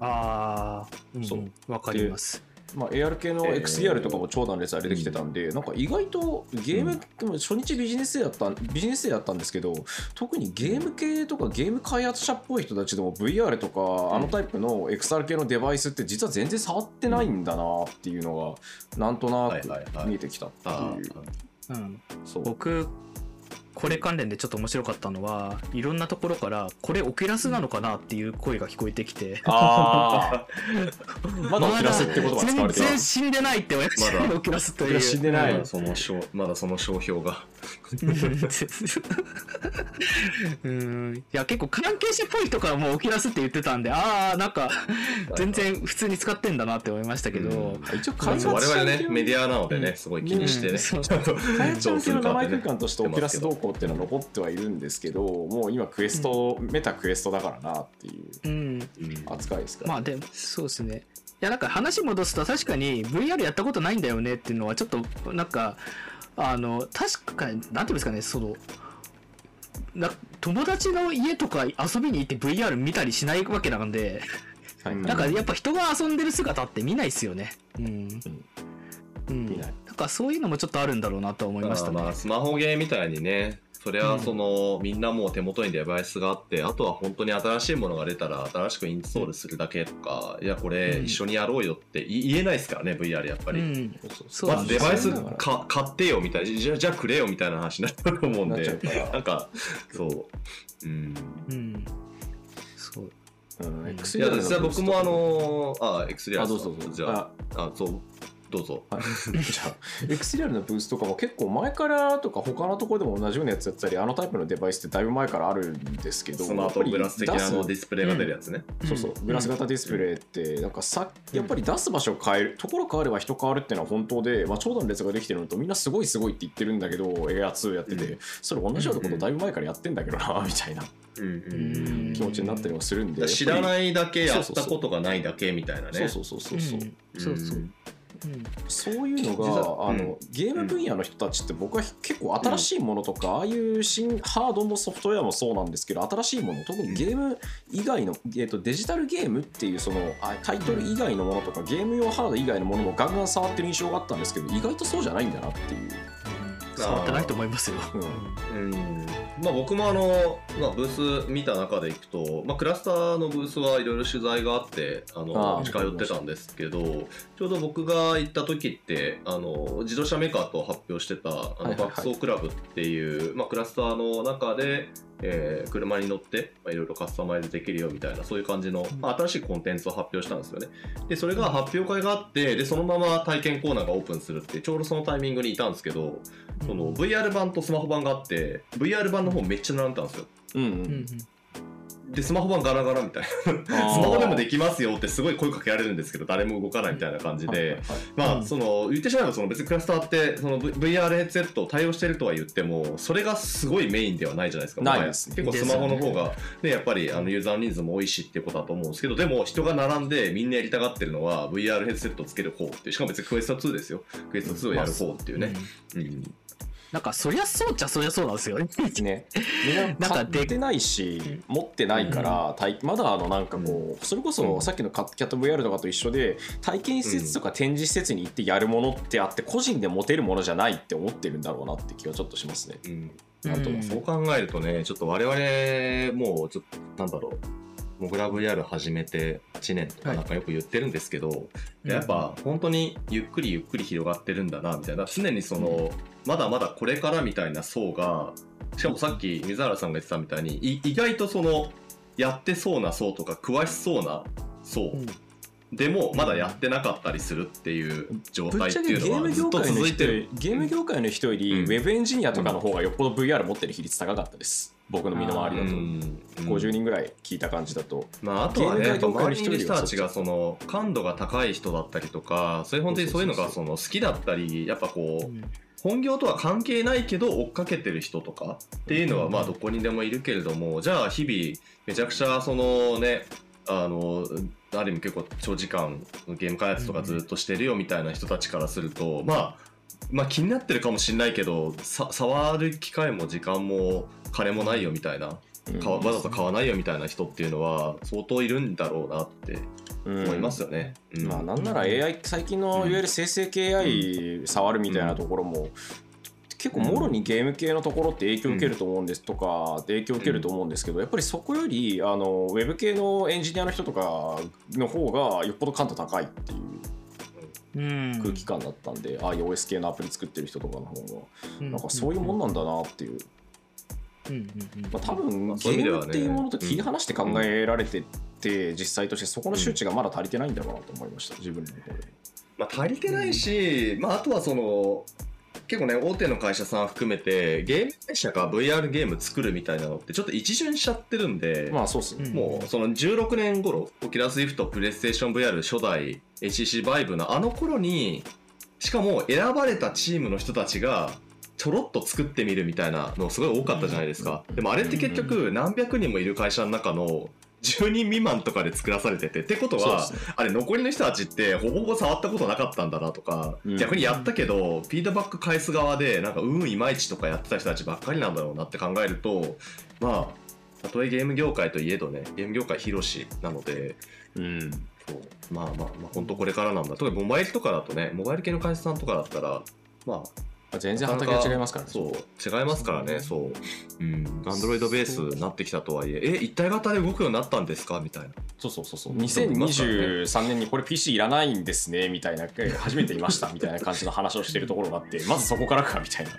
ああうん。そう。わかりますまあ、AR 系のえー。XDR とかも長蛇の列が出てきてたんで、なんか意外とゲーム、うんでも初日ビジネスデーだったビジネスデーだったんですけど特にゲーム系とかゲーム開発者っぽい人たちでも VR とかあのタイプの XR 系のデバイスって実は全然触ってないんだなっていうのがなんとなく見えてきたってあいう、うん。そう。僕これ関連でちょっと面白かったのはいろんなところからこれ Oculus なのかなっていう声が聞こえてきて。ああ *laughs* まだ Oculus って言葉が使われてる全然死んでないって親父まだ。 Oculus という。死んでない。まだその商まだその商標が。*laughs* うん。いや結構関係者っぽい人からもう Oculus って言ってたんでああなんか全然普通に使ってんだなって思いましたけど、うん。一応まあ開発我々ね者メディアなのでね、すごい気にしてね、ちゃんと開発者向けの名前空間として Oculus 動動向っていうのは残ってはいるんですけどもう今 Quest、Meta Quest だからなっていううん。扱いですから、まあでもそうですね。いやなんか話戻すと確かに VR やったことないんだよねっていうのはちょっとなんかあの確かになんていうんですかねそのな友達の家とか遊びに行って VR 見たりしないわけなんで、はい。うんなんかやっぱ人が遊んでる姿って見ないっすよね。うん、うん、見ないなんかそういうのもちょっとあるんだろうなとは思いましたね、まあ、スマホゲーみたいにね、それはその、みんなもう手元にデバイスがあって、あとは本当に新しいものが出たら新しくインストールするだけとか、いや、これうん。一緒にやろうよって言言えないですからね、VR やっぱり。うん。そうそうまずデバイスか買ってよみたいな、じゃあじゃあくれよみたいな話になっちゃうと思うんで、なんか、そう。うん。うん。そう。うん。いや、の実は僕もあのー、あ、X リアあルどうぞどうぞ。じゃあ、あ、そう、どうぞ。はい。*laughs* じゃあ XDR のブースとかも結構前からとか他のところでも同じようなやつやったりあのタイプのデバイスってだいぶ前からあるんですけどスマートグラス的なあのディススプレイが出るやつね。そうそう。グラス型ディスプレイってなんかさやっぱり出す場所を変えるところ変われば人変わるっていうのは本当で、まあ、長蛇の列ができてるのとみんなすごいすごいって言ってるんだけどエア2やってて、うんそれ同じようなことだいぶ前からやってんだけどな *laughs* みたいなうんうん。気持ちになったりもするんで。知らいないだけやったことがないだけみたいなね。そうそうそうそうそう、うん。そうそう、うんそういうの実が、はあのゲーム分野の人たちって僕は結構新しいものとか、ああいう新ハードもソフトウェアもそうなんですけど新しいもの特にゲーム以外の、えー、とデジタルゲームっていうそのあタイトル以外のものとかゲーム用ハード以外のものもガンガン触ってる印象があったんですけど意外とそうじゃないんだなっていう。触ってないと思いますよ、うん。うんまあ、僕もあの、まあ、ブース見た中でいくと、まあ、クラスターのブースはいろいろ取材があってあの近寄ってたんですけどちょうど僕が行った時ってあの自動車メーカーと発表してたあの爆走クラブっていう、まあ、クラスターの中で、えー車に乗ってまあいろいろカスタマイズできるよみたいなそういう感じの、まあ、新しいコンテンツを発表したんですよね。でそれが発表会があってでそのまま体験コーナーがオープンするってちょうどそのタイミングにいたんですけどその VR 版とスマホ版があって VR 版の方めっちゃ並んでたんですよ。うんううんんでスマホ版ガラガラみたいな。スマホでもできますよってすごい声かけられるんですけど誰も動かないみたいな感じで。まあうん。その言ってしまえばその別にクラスターってその VR ヘッドセットを対応してるとは言ってもそれがすごいメインではないじゃないですかないですね。結構スマホの方がねやっぱりあのユーザー人数も多いしっていうことだと思うんですけどでも人が並んでみんなやりたがってるのは VR ヘッドセットをつける方っていうしかも別にクエスト2ですよ。クエスト2をやる方っていうね、うんなんかそりゃそうっちゃそりゃそうなんですよね。ね、*laughs* みんななんかで買ってないし持ってないから、体まだあのなんかこうそれこそさっきのカットキャット VR とかと一緒で体験施設とか展示施設に行ってやるものってあって個人で持てるものじゃないって思ってるんだろうなって気はちょっとしますね。うん。なん。とそう考えるとね、ちょっと我々、もうちょっと、なんだろう、モグラ VR 始めて1年とかはい。なんかよく言ってるんですけど、やっぱ本当にゆっくりゆっくり広がってるんだな、みたいな。常にその、まだまだこれからみたいな層が、しかもさっき水原さんが言ってたみたいに、い意外とその、やってそうな層とか詳しそうな層うん。でもまだやってなかったりするっていう状態っていうのはずっと業界の続いてる。ゲーム業界の人よりうん。ウェブエンジニアとかの方がよっぽど VR 持ってる比率高かったです。僕の身の回りだと。うん。50人ぐらい聞いた感じだと。まあ、あとはね、周りにいる人たちがその感度が高い人だったりとか、それ本当にそういうのがその好きだったり、やっぱこう、本業とは関係ないけど追っかけてる人とかっていうのはまあどこにでもいるけれども、じゃあ日々めちゃくちゃそのねあのある意味結構長時間ゲーム開発とかずっとしてるよみたいな人たちからすると、まあまあ気になってるかもしれないけどさ触る機会も時間も金もないよみたいな、かわざわざ買わないよみたいな人っていうのは相当いるんだろうなって思いますよね。うん。まあなんなら AI 最近のいわゆる生成系 AI 触るみたいなところも結構もろにゲーム系のところって影響を受けると思うんですとか影響を受けると思うんですけどやっぱりそこよりあのウェブ系のエンジニアの人とかの方がよっぽど感度高いっていう。うん空気感だったんで、iOS 系のアプリ作ってる人とかの方がうん。なんかそういうもんなんだなっていう、うんうんうん。まあ、多分まあゲームっていうものと切り離して考えられてて実際としてそこの周知がまだ足りてないんだろうなと思いました自分の方で。まあ、足りてないし、まあ、あとはその結構ね大手の会社さん含めてゲーム会社が VR ゲーム作るみたいなのってちょっと一巡しちゃってるんで、まあそうっすね、うん。もうその16年頃オキュラスリフトプレイステーション VR 初代 HTC バイブのあの頃にしかも選ばれたチームの人たちがちょろっと作ってみるみたいなのすごい多かったじゃないですか、でもあれって結局何百人もいる会社の中の10人未満とかで作らされててってことは、ね。あれ残りの人たちってほぼほぼ触ったことなかったんだなとか、うん。逆にやったけどフィードバック返す側でなんかうんいまいちとかやってた人たちばっかりなんだろうなって考えるとまあたとえゲーム業界といえどねゲーム業界広しなのでうん。そう。まあまあまあ本当これからなんだ。特にモバイルとかだとねモバイル系の会社さんとかだったらまあ全然畑が違いますからね。そう違いますからねそう。うん。アンドロイドベースになってきたとはいええ一体型で動くようになったんですか？みたいな。そうそうそうそう。いますからね2023年にこれ PC いらないんですねみたいな、初めて見ましたみたいな感じの話をしてるところがあって、まずそこからかみたいな。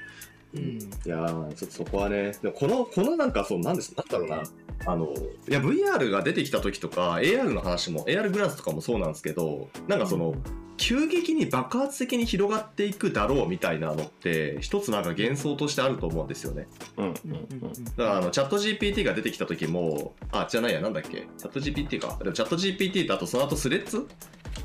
うん。いやーちょっとそこはね、でもこの、このなんか、そう、なんです、なんだろうな、あの、いや、VR が出てきた時とか、AR の話も、AR グラスとかもそうなんですけど、なんかその、急激に爆発的に広がっていくだろうみたいなのって、一つなんか幻想としてあると思うんですよね。うん。うん。だから、あの、チャット GPT が出てきた時も、あ、じゃないや、なんだっけ、チャット GPT か。でもチャット GPT とあとその後スレッズ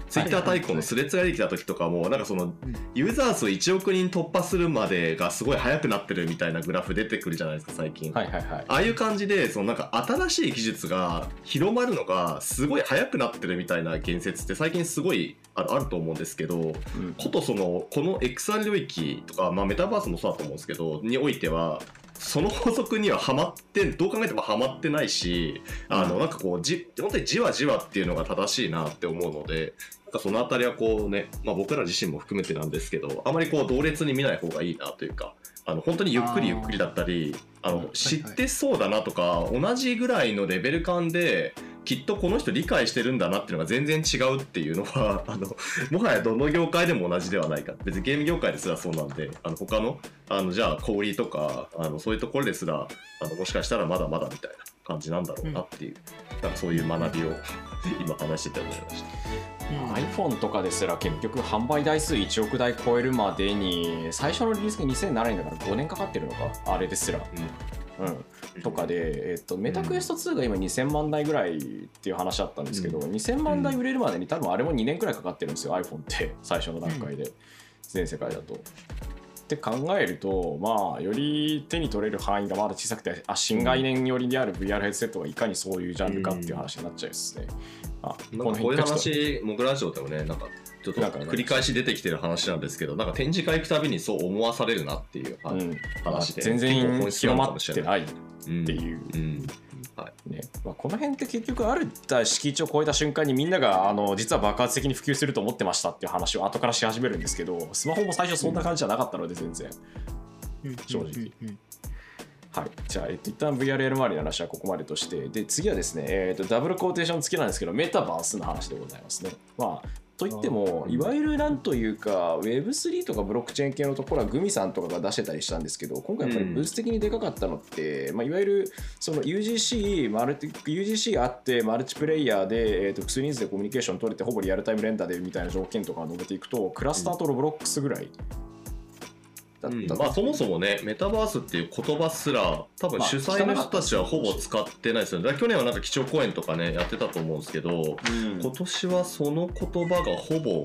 ツイッター対抗のスレッズが出てきた時とかも、なんかその、ユーザー数1億人突破するまでがすごい速くなってるみたいなグラフ出てくるじゃないですか、最近。はいはいはい。ああいう感じで、そのなんか新しい技術が広まるのがすごい速くなってるみたいな言説って最近すごいあるあると思うんですけど、うんことその、この XR 領域とか、まあメタバースもそうだと思うんですけど、においては、その法則にはハマって、どう考えてもハマってないし、あの、なんかこう、じ、本当にじわじわっていうのが正しいなって思うので、なんかそのあたりはこうね、まあ僕ら自身も含めてなんですけど、あまりこう同列に見ない方がいいなというか、あの、本当にゆっくりゆっくりだったり、あの、知ってそうだなとか、同じぐらいのレベル感で、きっとこの人理解してるんだなっていうのが全然違うっていうのは、*laughs* あの、もはやどの業界でも同じではないか。別にゲーム業界ですらそうなんで、あの、他の、あの、じゃあ、小売りとか、あの、そういうところですら、あの、もしかしたらまだまだみたいな感じなんだろうなっていう、なんかそういう学びを *laughs* 今話してて思いました。iPhone とかですら結局販売台数1億台超えるまでに最初のリリースが2007年だから5年かかってるのかあれですら、うん、とかで、えっとメタクエスト2が今2000万台ぐらいっていう話だったんですけど、2000万台売れるまでに多分あれも2年くらいかかってるんですよ iPhone って *laughs* 最初の段階で、全世界だと。って考えるとまあより手に取れる範囲がまだ小さくてあ新概念寄りである VR ヘッドセットがいかにそういうジャンルかっていう話になっちゃうですね。あこういう話、モグラジオでもね、なんかちょっと繰り返し出てきてる話なんですけど、なんか展示会行くたびにそう思わされるなっていううん。話で、全然結構本質な広まのかもしれない。ってないっうんう、うん。ね。まあ、この辺って結局ある敷地を超えた瞬間にみんながあの実は爆発的に普及すると思ってましたっていう話を後からし始めるんですけどスマホも最初そんな感じじゃなかったので全然、正直。うんうんはい。じゃあ、えっと、一旦 VRL 周りの話はここまでとして。で次はですね、えっと、ダブルコーテーション付きなんですけどメタバースの話でございますね。まあといってもいわゆるなんというか Web3 とかブロックチェーン系のところはグミさんとかが出してたりしたんですけど今回やっぱりブース的にでかかったのって、まあ、いわゆるその UGC, マルチ UGC あってマルチプレイヤーで、えー、と複数人数でコミュニケーション取れてほぼリアルタイム連打でみたいな条件とかを述べていくとクラスターとロブロックスぐらいだった。まあそもそもねメタバースっていう言葉すら多分まあ主催の人たちはほぼ使ってないですよね。去年はなんか基調講演とかねやってたと思うんですけどうん。今年はその言葉がほぼ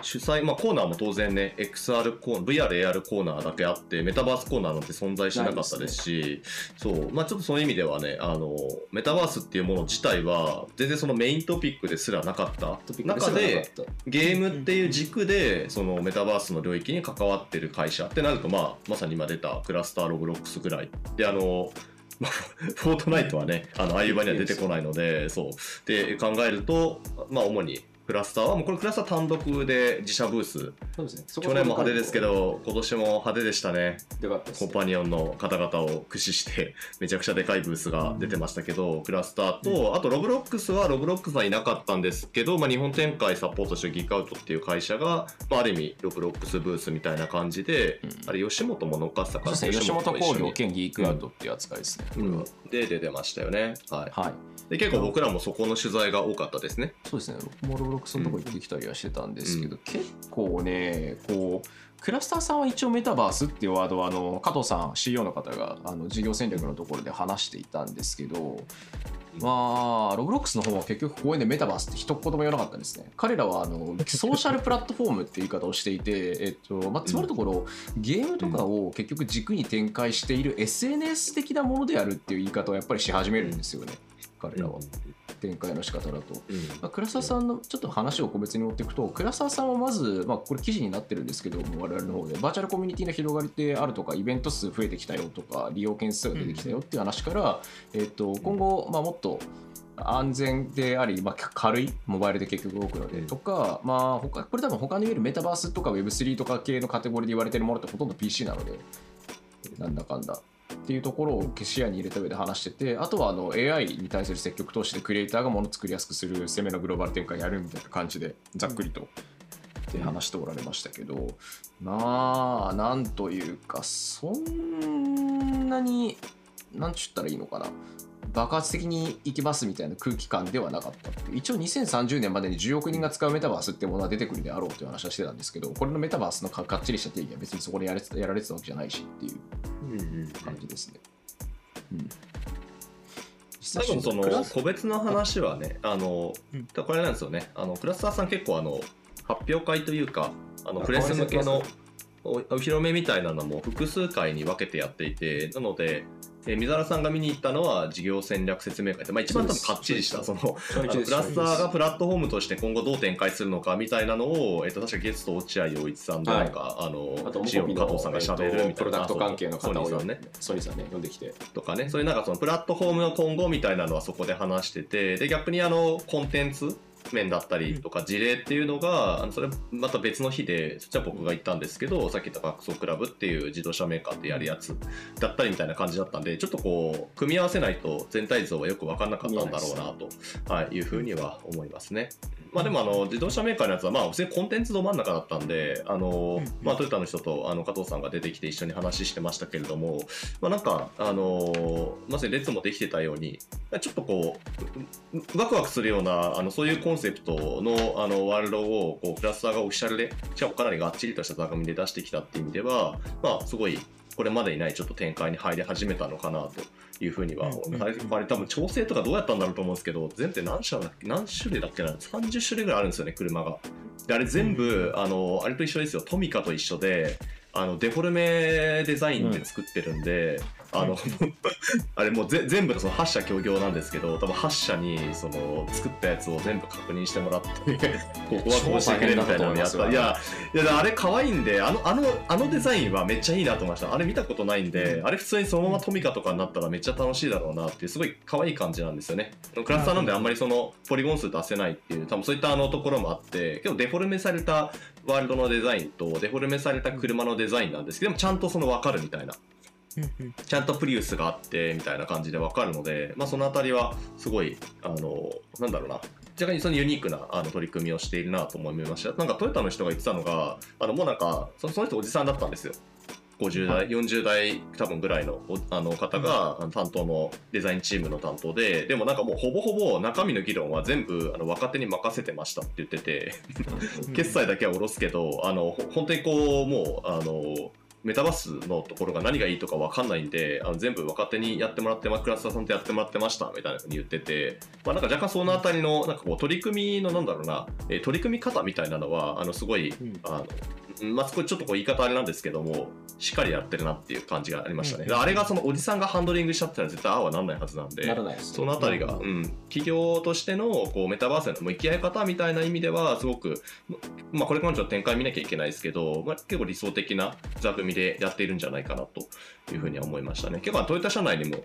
主催、まあ、コーナーも当然ね XR コーナー VRAR コーナーだけあってメタバースコーナーなんて存在しなかったですしそう、まあ、ちょっとその意味ではねあのメタバースっていうもの自体は全然そのメイントピックですらなかった。中でゲームっていう軸でそのメタバースの領域に関わってる会社ってなると、まあ、まさに今出た cluster Roblox ぐらい。であのまあ Fortnite はね、あの、ああいう場には出てこないので、そう。で、考えると、まあ、主にクラスターは、もうこれクラスター単独で自社ブース。そうですね。去年も派手ですけど、今年も派手でしたね。でかったですコンパニオンの方々を駆使して、めちゃくちゃでかいブースが出てましたけど、クラスターと、あと Roblox は、 Roblox はいなかったんですけど、まあ、日本展開サポートしてる GeekOut っていう会社が、まあ、ある意味、 Roblox ブースみたいな感じで、あれ、吉本も乗っかってたから、そうですね。吉本と一緒に。工業兼ギークアウトっていう扱いですね、うん、で出てましたよね。はい。はい。で結構僕らもそこの取材が多かったですね。そうですね。僕もロブロックスのとこ行ってきたりはしてたんですけど、結構ねこうクラスターさんは一応メタバースっていうワードはあの加藤さん CEO の方があの事業戦略のところで話していたんですけどまあロブロックスの方は結局講演でメタバースって一言も言わなかったんですね彼らはあのソーシャルプラットフォームって言い方をしていて、えっとまあ、つまるところ、ゲームとかを結局軸に展開している SNS 的なものであるっていう言い方をやっぱりし始めるんですよね彼らは展開の仕方だと。まあ、倉沢さんのちょっと話を個別に持っていくと倉沢さんはまず、まあ、これ記事になってるんですけども我々の方でバーチャルコミュニティの広がりであるとかイベント数増えてきたよとか利用件数が出てきたよっていう話から、えっと今後、まあ、もっと安全であり、まあ、軽いモバイルで結局動くのでとか、まあ、他これ多分他のいわゆるメタバースとか Web3 とか系のカテゴリーで言われてるものってほとんど PC なのでなんだかんだっていうところを視野に入れた上で話しててあとはあの AI に対する積極投資でクリエイターがもの作りやすくする攻めのグローバル展開やるみたいな感じでざっくりと。って話しておられましたけど、まあなんというかそんなになんちゅったらいいのかな爆発的にいきますみたいな空気感ではなかったって。一応2030年までに10億人が使うメタバースってものは出てくるであろうという話はしてたんですけどこれのメタバースのかっちりした定義は別にそこでやれやられてたわけじゃないしっていう感じですね。うん。最後のその個別の話はね、あの、うん。これなん。ですよね。あのクラスターさん。結構あの発表会というか、あのプレス向けのお披露目みたいなのも複数回に分けてやっていて、なので。えー水原さんが見に行ったのは事業戦略説明会で、まあ、一番多分かっちりしたそのクラスターがプラットフォームとして今後どう展開するのかみたいなのを、えっと、確かゲスト落合陽一さんでなんか、あのあのの加藤さんがしゃべるみたいな、プロダクト関係の方をソニーさんね。ソニーさんね、呼んできて。とかね、そういうなんかそのプラットフォームの今後みたいなのはそこで話してて、で逆にあのコンテンツ面だったりとか事例っていうのが、あのそれまた別の日で、そっちは僕が言ったんですけど、さっき言ったバックソークラブっていう自動車メーカーでやるやつだったりみたいな感じだったんで、ちょっとこう、組み合わせないと全体像はよく分かんなかったんだろうなと、はい、いうふうには思いますね。まあでもあの自動車メーカーのやつはまあ普通にコンテンツど真ん中だったんで、あのうん。まあ、トヨタの人とあの加藤さんが出てきて一緒に話してましたけれども、まあ、なんか、あのまさに列もできてたように、ちょっとこう、うワクワクするような、あのそういうコンセプトのあのワールドをこうクラスターがオフィシャルで、しかもかなりがっちりとした座組で出してきたっていう意味では、まあ、すごい、これまでにないちょっと展開に入り始めたのかなというふうには、あれ多分調整とかどうやったんだろうと思うんですけど、全部で何社だっけ何種類だっけな ?30 種類ぐらいあるんですよね、車が。であれ全部、あの、あれと一緒ですよ、トミカと一緒で、あのデフォルメデザインで作ってるんで、あの、*laughs* あれもうぜ全部のその8社協業なんですけど、多分8社にその作ったやつを全部確認してもらって、*laughs* ここはこうしてくれみたいなのやった。いや、いやあれ可愛いんで、あの、あの、あのデザインはめっちゃいいなと思いました。あれ見たことないんで、あれ普通にそのままトミカとかになったらめっちゃ楽しいだろうなっていう、すごい可愛い感じなんですよね。クラスターなんであんまりそのポリゴン数出せないっていう、多分そういったあのところもあって、けどデフォルメされたワールドのデザインとデフォルメされた車のデザインなんですけど、でもちゃんとその分かるみたいな。ちゃんとプリウスがあってみたいな感じで分かるので、まあ、そのあたりはすごいあのなんだろうな。若干そのユニークなあの取り組みをしているなと思いました。なんかトヨタの人が言ってたのがあのもうなんかその人おじさんだったんですよ50代、40代多分ぐらいのおあの方が、担当のデザインチームの担当ででもなんかもうほぼほぼ中身の議論は全部あの若手に任せてましたって言ってて決済だけは下ろすけどあのほ本当にこうもうあのメタバースのところが何がいいとか分かんないんであの全部若手にやってもらって、まあ、クラスターさんとやってもらってましたみたいなふうに言ってて、まあ、なんか若干そのあたりのなんかこう取り組みのなんだろうな、えー取り組み方みたいなのはあのすごい、うん。あのまあ、これちょっとこう言い方あれなんですけどもしっかりやってるなっていう感じがありましたね、うん。あれがそのおじさんがハンドリングしちゃったら絶対ああはなんないはずなんでならないですそのあたりが、うん、企業としてのこうメタバースへの向き合い方みたいな意味ではすごく、まあ、これからの展開見なきゃいけないですけど、まあ、結構理想的な座組でやっているんじゃないかなというふうには思いましたね。結構トヨタ社内にも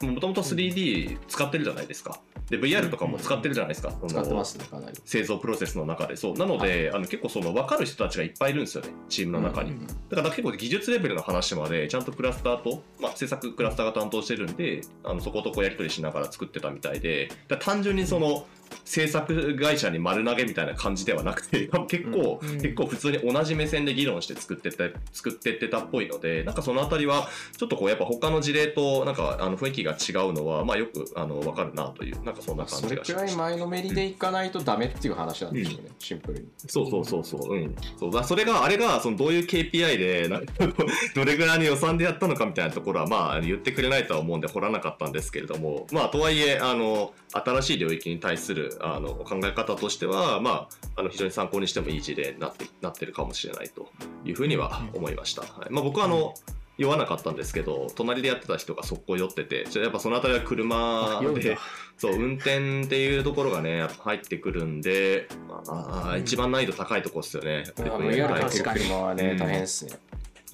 もともと 3D 使ってるじゃないですか。で VR とかも使ってるじゃないですか、その使ってますねかなり。製造プロセスの中で。そう。なので、あの結構その分かる人たちがいっぱいいるんですよねチームの中に、うん。だから結構技術レベルの話までちゃんとクラスターと、まあ、制作クラスターが担当してるんであのそことこうやり取りしながら作ってたみたいで。単純にその制作会社に丸投げみたいな感じではなくて *laughs* 結構、うん結構普通に同じ目線で議論して作ってって作ってってたっぽいのでなんかそのあたりはちょっとこうやっぱ他の事例となんかあの雰囲気が違うのはまあよくあの分かるなというなんかそんな感じそれくらい。前のめりでいかないとダメっていう話なんですよね、シンプルに。そうそうそうそう。うん。そうだそれが、あれが、そのどういう KPI で、な *laughs* どれぐらいの予算でやったのかみたいなところは、まあ、言ってくれないとは思うんで、掘らなかったんですけれども、まあ、とはいえ、あの、新しい領域に対する、あの、考え方としては、まあ、あの、非常に参考にしてもいい事例になって、なってるかもしれないというふうには思いました。はい、まあ、僕は、あの、酔わなかったんですけど、隣でやってた人が速攻酔ってて、ちょやっぱそのあたりは車でそう、運転っていうところがね、やっぱ入ってくるんで、まあ、うん一番難易度高いところですよね。やっぱり車はね、うん大変ですね。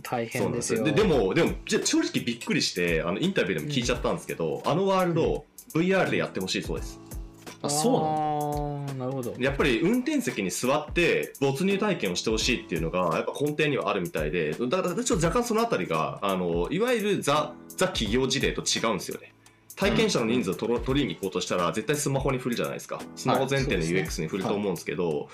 大変ですよ。でででも、でも、じゃ正直びっくりして、あのインタビューでも聞いちゃったんですけど、あのワールド、VR でやってほしいそうです。あ、そうなのあーなるほど。やっぱり運転席に座って没入体験をしてほしいっていうのがやっぱ根底にはあるみたいでだからちょっと若干そのあたりがあのいわゆるザザ企業事例と違うんですよね。体験者の人数を取りに行こうとしたら絶対スマホに振るじゃないですか。スマホ前提の UX に振ると思うんですけど、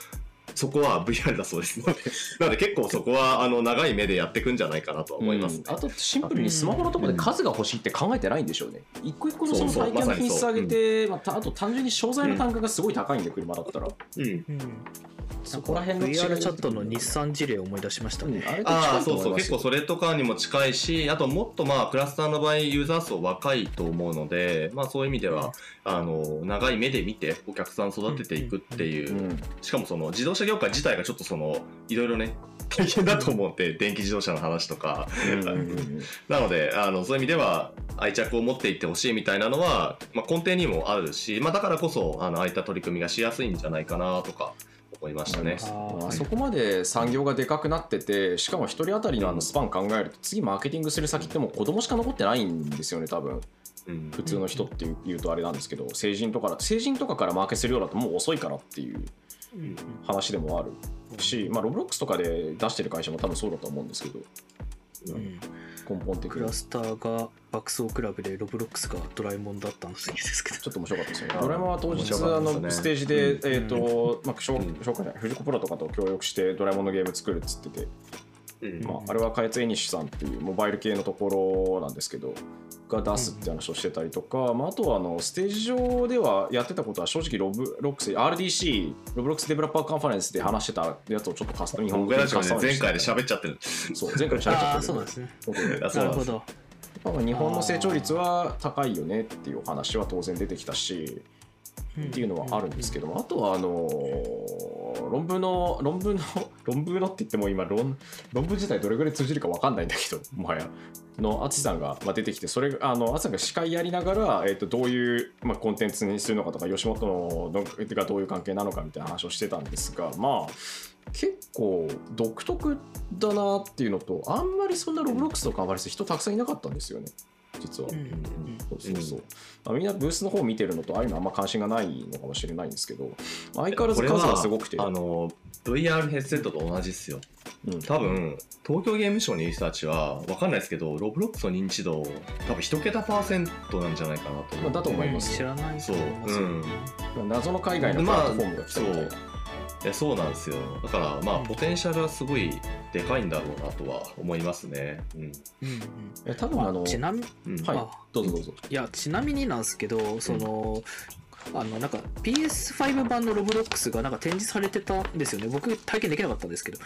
そこは VR だそうですので。なので結構そこはあの長い目でやっていくんじゃないかなとは思いますね、うん。あとシンプルにスマホのところで数が欲しいって考えてないんでしょうね。一個一個のその体験の品質上げまて、まあたあと単純に商材の単価がすごい高いんで、車だったら。うん。うん。そこら辺の VR チャットの日産事例を思い出しましたね。うんあああそうそう結構それとかにも近いしあともっとまあクラスターの場合ユーザー層若いと思うのでまあそういう意味では、あの長い目で見てお客さん育てていくっていう、うんしかもその自動車業界自体がちょっとそのいろいろね大変だと思って電気自動車の話とか。*laughs* なのであのそういう意味では愛着を持っていってほしいみたいなのは、まあ、根底にもあるし、まあ、だからこそあのああいった取り組みがしやすいんじゃないかなとか思いましたね。あーあそこまで産業がでかくなっててしかも1人当たりのあのスパン考えると次マーケティングする先ってもう子供しか残ってないんですよね多分。うん。普通の人っていう言うとあれなんですけど成人とか成人とかからマーケするようだともう遅いからっていううん。話でもあるし、まあ、ロブロックスとかで出してる会社も多分そうだと思うんですけど。うん根本的にクラスターが爆走クラブでロブロックスがドラえもんだったの好きですけど。*laughs* ちょっと面白かったですよね。あドラえもんは当日面白かったあですねのステージで、うんえっ、と、まあ、紹うん紹介じゃない、藤子プロとかと協力してドラえもんのゲーム作るっつってて、うんまあ、あれは開発エニッシュさんっていうモバイル系のところなんですけど、が出すって話をしてたりとか、まあ、あとはあのステージ上ではやってたことは正直ロブロックス RDC ロブロックスデベロッパーカンファレンスで話してたやつをちょっとカスタム日本語僕らしもねカスタマイズ前回で喋っちゃってる。そう前回で喋っちゃってるそうなんですね。なんですなるほど。まあ日本の成長率は高いよねっていうお話は当然出てきたし、っていうのはあるんですけども、あとはあのー論文の *laughs* 論文の論文のって言っても今論論文自体どれぐらい通じるか分かんないんだけどもはや。の淳さんがまあ出てきてそれあの淳さんが司会やりながら、えっとどういう、まあ、コンテンツにするのかとか吉本ののがどういう関係なのかみたいな話をしてたんですがまあ結構独特だなっていうのとあんまりそんなロブロックスとかあまり人たくさんいなかったんですよね実は。うんうんそうそうそう。まあ、みんなブースの方見てるのとああいうのあんま関心がないのかもしれないんですけど相変わらず数がすごくて、あの VR ヘッドセットと同じっすよ。うん。多分東京ゲームショウにいる人たちは分かんないですけどロブロックスの認知度多分一桁パーセントなんじゃないかなとまあだと思います。知らないそう。うん。謎の海外のプラットフォームが来たみたいな、いやそうなんですよ。だからまあうん。ポテンシャルはすごいでかいんだろうなとは思いますね。うん。うんえ多分あのうんちなみうん。はいあどうぞどうぞ。いやちなみになんですけどその、あのなんか PS5 版のロブロックスがなんか展示されてたんですよね。僕体験できなかったんですけど。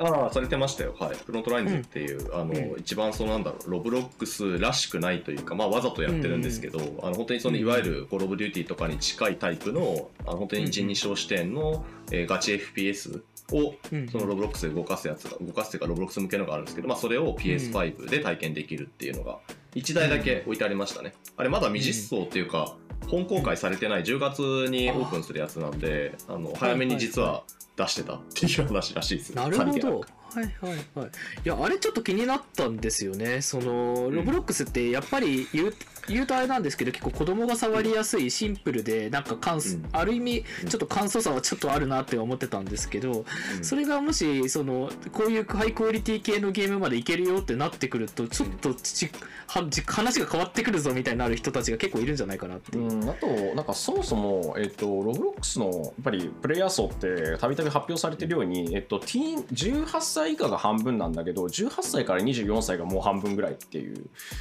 ああ、されてましたよ。はい。フロントラインズっていう、あの、うん。一番そのなんだろう、ロブロックスらしくないというか、まあわざとやってるんですけど、あの、本当にその、いわゆるコールオブデューティーとかに近いタイプの、あの、本当に一人称視点の、えーガチ FPS を、うんそのロブロックスで動かすやつが、動かすというか、ロブロックス向けのがあるんですけど、まあそれを PS5 で体験できるっていうのが、1台だけ置いてありましたね。あれまだ未実装っていうか、本公開されてない10月にオープンするやつなんで、あの、早めに実は出してたっていう話らしいです。なるほど。はいはいはい。いや、あれちょっと気になったんですよね。その、んロブロックスってやっぱり言う、言うとあれなんですけど、結構子供が触りやすい、シンプルで、なんか簡素、うん。ある意味うん、ちょっと簡素さはちょっとあるなって思ってたんですけど、うん。それがもし、その、こういうハイクオリティ系のゲームまでいけるよってなってくると、ちょっとち、はじ話が変わってくるぞみたいになる人たちが結構いるんじゃないかなっていう。うん、あとなんかそもそも、えっと、ロブロックスのやっぱりプレイヤー層ってたびたび発表されてるように、えっと、ティーン18歳以下が半分なんだけど18歳から24歳がもう半分ぐらいっていう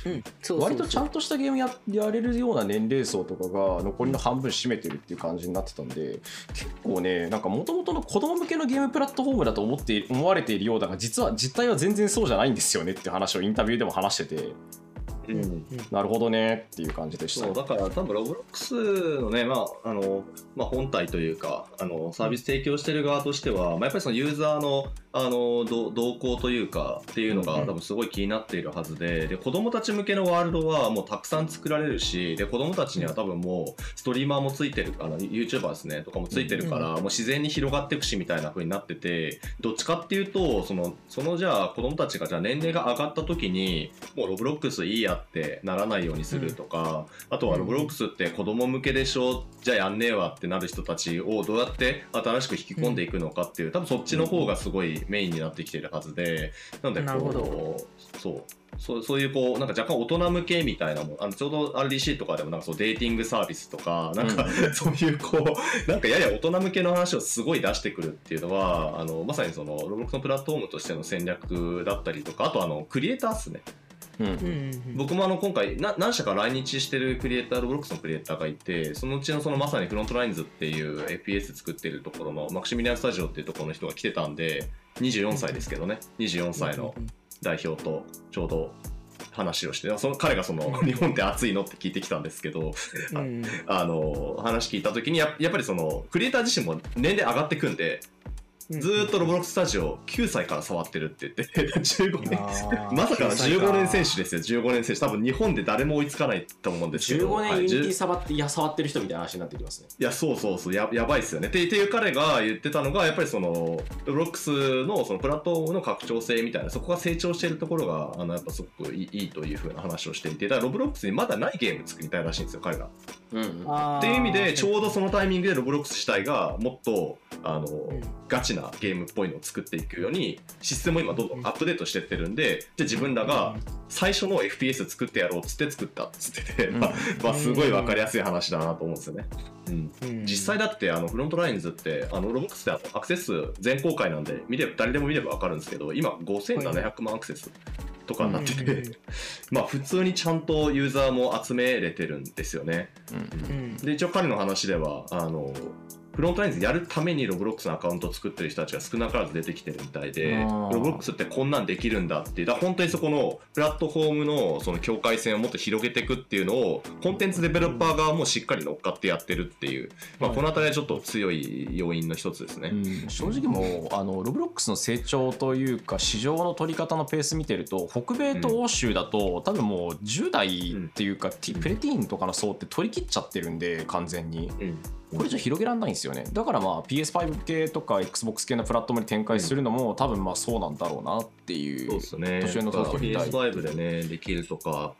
うん、そうそうそう。割とちゃんとしたゲームややれるような年齢層とかが残りの半分占めてるっていう感じになってたんで結構ねなんかもともとの子供向けのゲームプラットフォームだと思って思われているようだが実は実態は全然そうじゃないんですよねっていう話をインタビューでも話してて。うん。うん。なるほどねっていう感じでしたそうだから多分ロブロックスのね、まああのまあ、本体というかあのサービス提供してる側としては、まあ、やっぱりそのユーザーのあのど動向というかっていうのがうん多分すごい気になっているはずでで子供たち向けのワールドはもうたくさん作られるしで子供たちには多分もうストリーマーもついてるあの YouTuber ですねとかもついてるから、もう自然に広がっていくしみたいな風になっててどっちかっていうとそのそのじゃあ子供たちがじゃあ年齢が上がった時にもうロブロックスいいやってならないようにするとか、あとはロブロックスって子供向けでしょじゃあやんねえわってなる人たちをどうやって新しく引き込んでいくのかっていう多分そっちの方がすごいメインになってきてるはずでなのでなるほこうそう。そうそういうこうなんか若干大人向けみたいなもんあのちょうど RDC とかでもなんかそうデーティングサービスとかなんか、*laughs* そういうこうなんかやや大人向けの話をすごい出してくるっていうのはあのまさにそのロブロックスのプラットフォームとしての戦略だったりとかあとあのクリエイターっすねうん。うん僕もあの今回な何社か来日してるクリエイターロブロックスのクリエイターがいてそのうちのそのまさにフロントラインズっていう FPS 作ってるところのマクシミリアンスタジオっていうところの人が来てたんで24歳ですけどね。24歳の代表とちょうど話をしてその彼がその日本って暑いのって聞いてきたんですけどうんあの話聞いた時にややっぱりそのクリエイター自身も年齢上がってくんでずーっとロボロックスタジオ9歳から触ってるって言って *laughs* 15年。まさかの9歳か。15年選手ですよ。15年選手。多分日本で誰も追いつかないと思うんですけど。15はい。年ユニティ10触っていや触ってる人みたいな話になってきますね。いやそうそうそう。ややばいっすよね。っていう彼が言ってたのがやっぱりそのロブロックスのそのプラットフォームの拡張性みたいなそこが成長しているところがあのやっぱすごくいいいいというふうな話をしていて。だからロブロックスにまだないゲーム作りたいらしいんですよ彼らうんっていう意味でちょうどそのタイミングでロブロックス自体がもっとあの、んガチなゲームっぽいのを作っていくようにシステムを今どんどんアップデートしてってるんでじゃあ自分らが最初の FPS 作ってやろうっつって作ったっつってて、うん。まあまあすごい分かりやすい話だなと思うんですよね。うん。うん。実際だってあのフロントラインズってあのロボックスってあのアクセス数全公開なんで見れば誰でも見れば分かるんですけど今5700万アクセスとかになってて、うん *laughs* まあ普通にちゃんとユーザーも集めれてるんですよね。うん。うん。で一応彼の話ではあのフロントラインズやるためにロブロックスのアカウントを作ってる人たちが少なからず出てきてるみたいでロブロックスってこんなんできるんだって。いうだ本当にそこのプラットフォームのその境界線をもっと広げていくっていうのをコンテンツデベロッパー側もしっかり乗っかってやってるっていう、まあ、はい。この辺りはちょっと強い要因の一つですね。うん。正直もうあのロブロックスの成長というか市場の取り方のペース見てると北米と欧州だと、多分もう10代っていうか、ティプレティーンとかの層って取り切っちゃってるんで完全に。うんこれじゃ広げられないんですよね。だからまあ PS5 系とか XBOX 系のプラットフォームに展開するのも、多分まあそうなんだろうなっていうそうですね。年上の人みたい。PS5 でね、できるとか、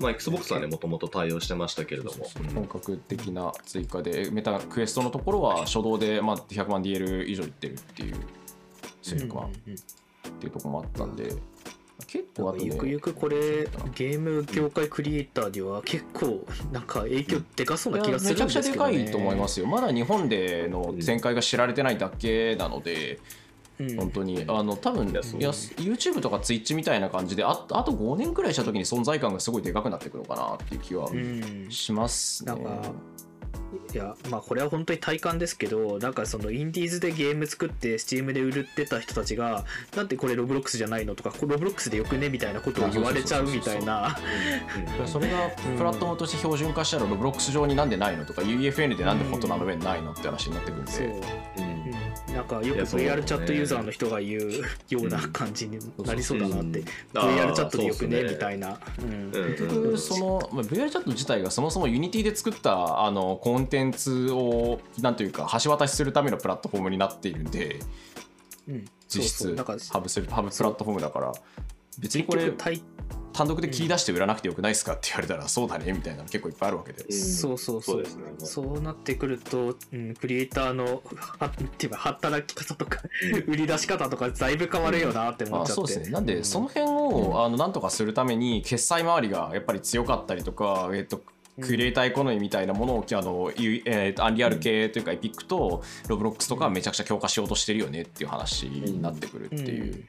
まあ、Xbox はね、もともと対応してましたけれども。本格的な追加でメタクエストのところは初動でまあ100万 DL 以上いってるっていう900万うんっていうところもあったんで結構あとねゆくゆくこれゲーム業界クリエイターには結構なんか影響でかそうな気がするんめちゃくちゃですけどねでかいと思いますよ。まだ日本での展開が知られてないだけなので、うん。本当にあの多分いや YouTube とか Twitch みたいな感じでああと5年くらいした時に存在感がすごいでかくなってくるのかなっていう気はうん。しますね。なんかいやまあこれは本当に体感ですけどなんかそのインディーズでゲーム作ってスチームで売ってた人たちがなんでこれロブロックスじゃないのとかロブロックスでよくねみたいなことを言われちゃうみたいな。それがプラットフォームとして標準化したらロブロックス上になんでないのとか UEFN でなんでフォトナの上にないのって話になってくるんで、そう、うん。うん、なんかよく VR ね。チャットユーザーの人が言うような感じになりそうだなって、VR チャットでよくねみたいな、結局その、まあ、VR チャット自体がそもそも Unity で作ったあのコンテンツをなんというか橋渡しするためのプラットフォームになっているんでうん、実質そうそう。なんかハブするハブプラットフォームだから別にこれ単独で切り出して売らなくてよくないですかって言われたらそうだねみたいなの結構いっぱいあるわけで、そうそうそう。そうですね。そうなってくると、うん、クリエイターのはっていうか働き方とか売り出し方とかだいぶ変わるよなって思っちゃって、あそうですね。なんでその辺を、あのなんとかするために決済周りがやっぱり強かったりとか、えっとクリエイターエコノミーみたいなものをあの、ゆえーとアンリアル系というかエピックとロブロックスとかはめちゃくちゃ強化しようとしてるよねっていう話になってくるっていう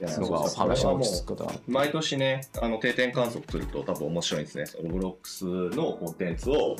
のが話の落ち着く方毎年ね、あの定点観測すると多分面白いんですね。ロブロックスのコンテンツを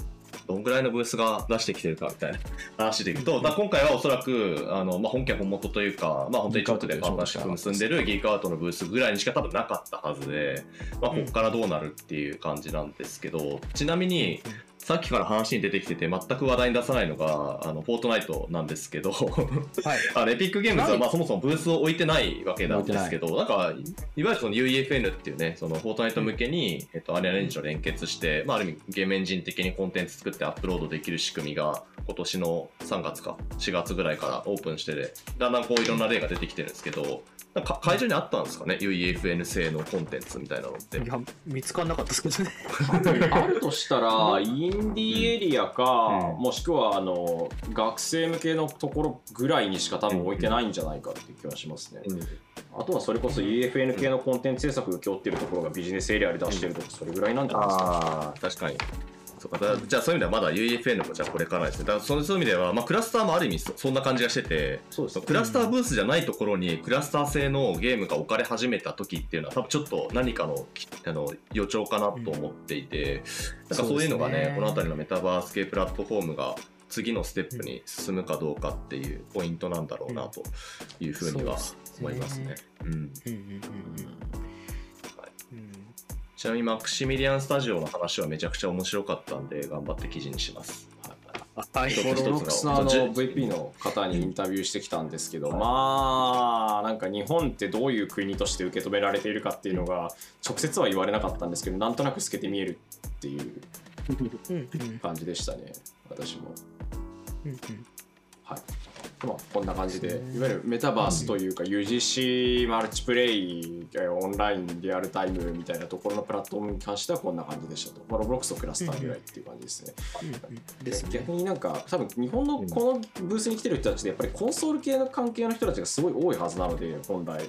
どんぐらいのブースが出してきてるかみたいな *laughs* 話でいくと、まあ今回はおそらくあの、まあ、本家本元というか、まあ、本当にちょっとでパートナーシップ結んでるギークアウトのブースぐらいにしか多分なかったはずで、まあ、ここからどうなるっていう感じなんですけど、ちなみに、さっきから話に出てきてて全く話題に出さないのがあのフォートナイトなんですけど。はい。*laughs* あのエピックゲームズはまあそもそもブースを置いてないわけなんですけど、なんか、いわゆるその UEFN っていうね、そのフォートナイト向けに、えっと、アリアレンジと連結して、まあ、ある意味ゲームエンジン的にコンテンツ作ってアップロードできる仕組みが、今年の3月か4月ぐらいからオープンしてて、だんだんこういろんな例が出てきてるんですけど、なんか会場にあったんですかね、UEFN 製のコンテンツみたいなのって。いや見つからなかったですけどね。*laughs* あるとしたらインディーエリアか、うん。もしくはあの学生向けのところぐらいにしか多分置いてないんじゃないかっていう気はしますね、あとはそれこそ EFN 系のコンテンツ制作が今日ってるところがビジネスエリアで出してるとかそれぐらいなんじゃないですか、ああ、確かに。そうか。だじゃあそういう意味ではまだ UEFN もじゃあこれからですね。だからそうそういう意味では、まあ、クラスターもある意味そそんな感じがしてて、そうですね。クラスターブースじゃないところにクラスター製のゲームが置かれ始めた時っていうのは多分ちょっと何かのきあの予兆かなと思っていて、なんかそういうのがねねこの辺りのメタバース系プラットフォームが次のステップに進むかどうかっていうポイントなんだろうなというふうには思いますね。うんうん。うんうんうんうんちなみにマクシミリアンスタジオの話はめちゃくちゃ面白かったんで頑張って記事にします。あはい。一つロックスのあの VP の方にインタビューしてきたんですけど、まあなんか日本ってどういう国として受け止められているかっていうのが直接は言われなかったんですけどなんとなく透けて見えるっていう感じでしたね私も。はいまあ、こんな感じで、いわゆるメタバースというか、UGC マルチプレイ、えーオンライン、リアルタイムみたいなところのプラットフォームに関してはこんな感じでしたと。まあ、ロブロックスとクラスターぐらいっていう感じですね。で逆になんか多分日本のこのブースに来てる人たちでやっぱりコンソール系の関係の人たちがすごい多いはずなので本来。